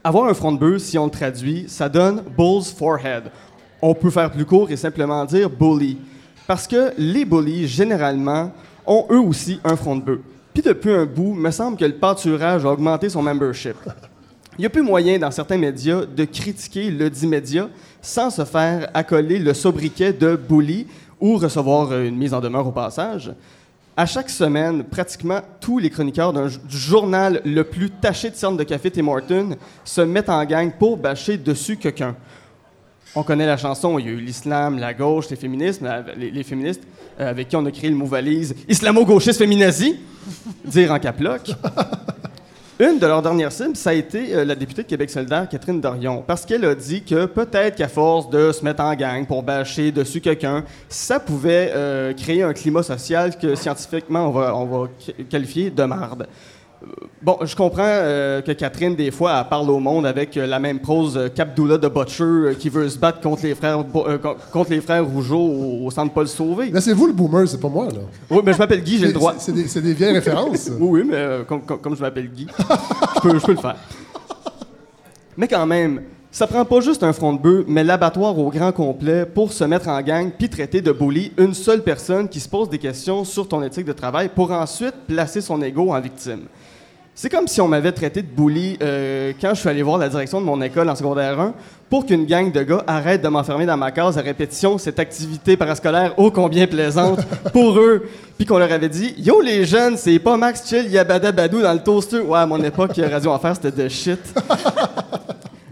Avoir un front de bœuf, si on le traduit, ça donne bull's forehead. On peut faire plus court et simplement dire bully. Parce que les bullies, généralement, ont eux aussi un front de bœuf. Puis depuis un bout, me semble que le pâturage a augmenté son membership. Il n'y a plus moyen dans certains médias de critiquer le dit média sans se faire accoler le sobriquet de bully ou recevoir euh, une mise en demeure au passage. À chaque semaine, pratiquement tous les chroniqueurs du journal le plus taché de cernes de café Tim Horton se mettent en gang pour bâcher dessus quelqu'un. On connaît la chanson, il y a eu l'islam, la gauche, les féministes, les, féministes euh, avec qui on a créé le mot valise islamo-gauchiste féminazie, dire en caploc. Une de leurs dernières cibles, ça a été euh, la députée de Québec solidaire, Catherine Dorion, parce qu'elle a dit que peut-être qu'à force de se mettre en gang pour bâcher dessus quelqu'un, ça pouvait euh, créer un climat social que scientifiquement on va, on va qu- qualifier de marde. Euh, Bon, je comprends euh, que Catherine, des fois, elle parle au monde avec euh, la même prose euh, qu'Abdullah de Butcher qui veut se battre contre les frères, contre les frères Rougeau au, au centre Paul Sauvé. Là, c'est vous le boomer, c'est pas moi, là. Oui, mais je m'appelle Guy, j'ai le droit. C'est- des, vieilles références. Oui, oui, mais comme, comme- comme je m'appelle Guy, je peux, je peux le faire. Mais quand même, ça prend pas juste un front de bœuf, mais l'abattoir au grand complet pour se mettre en gang puis traiter de bully une seule personne qui se pose des questions sur ton éthique de travail pour ensuite placer son ego en victime. C'est comme si on m'avait traité de bully euh, quand je suis allé voir la direction de mon école en secondaire 1 pour qu'une gang de gars arrête de m'enfermer dans ma case à répétition, cette activité parascolaire ô combien plaisante pour eux. Puis qu'on leur avait dit Yo les jeunes, c'est pas Max Chill, Yabada Badou dans le toaster. Ouais, à mon époque, Radio Enfer, c'était de shit.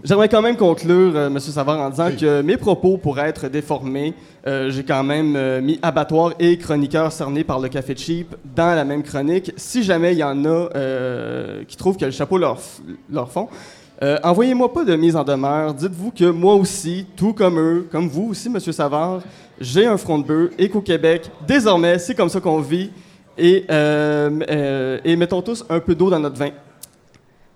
J'aimerais quand même conclure, euh, M. Savard, en disant que mes propos pourraient être déformés. Euh, J'ai quand même euh, mis abattoir et chroniqueur cerné par le Café Cheap dans la même chronique. Si jamais il y en a qui trouvent que le chapeau leur, leur fond, envoyez-moi pas de mise en demeure. Dites-vous que moi aussi, tout comme eux, comme vous aussi, M. Savard, j'ai un front de bœuf et qu'au Québec, désormais, c'est comme ça qu'on vit. Et, et mettons tous un peu d'eau dans notre vin.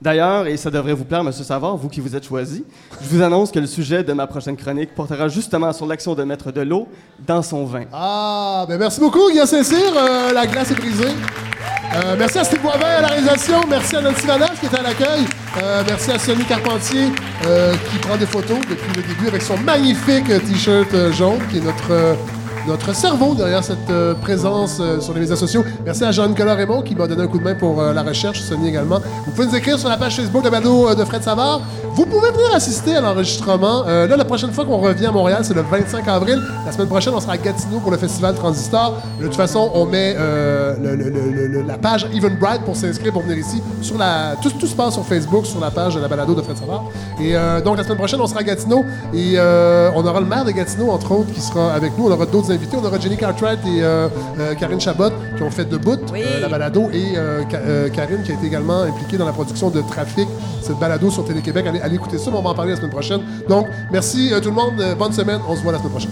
D'ailleurs, et ça devrait vous plaire, Monsieur Savard, vous qui vous êtes choisi, je vous annonce que le sujet de ma prochaine chronique portera justement sur l'action de mettre de l'eau dans son vin. Ah, ben merci beaucoup, Guillaume Saint-Cyr. Euh, la glace est brisée. Euh, merci à Steve Boivin à la réalisation. Merci à Nancy Vanache qui était à l'accueil. Euh, merci à Sonny Carpentier qui prend des photos depuis le début avec son magnifique T-shirt jaune qui est notre, notre cerveau derrière cette euh, présence euh, sur les médias sociaux. Merci à Jean-Nicolas Raymond qui m'a donné un coup de main pour euh, la recherche. Sonny également. Vous pouvez nous écrire sur la page Facebook de Bado de Fred Savard. Vous pouvez venir assister à l'enregistrement. Là, la prochaine fois qu'on revient à Montréal, c'est le 25 avril. La semaine prochaine, on sera à Gatineau pour le festival Transistor. De toute façon, on met la page Eventbrite pour s'inscrire pour venir ici. Sur la, tout, tout se passe sur Facebook, sur la page de la balado de Fred Savard. Et donc, la semaine prochaine, on sera à Gatineau et on aura le maire de Gatineau, entre autres, qui sera avec nous. On aura d'autres invités. On aura Jenny Cartwright et euh, euh, Karine Chabot qui ont fait debout Oui. euh, la balado et euh, Ka- Karine qui a été également impliquée dans la production de Trafic, cette balado sur Télé-Québec. Allez, allez écouter ça, mais on va en parler la semaine prochaine. Donc, merci tout le monde. Bonne semaine. On se voit la semaine prochaine.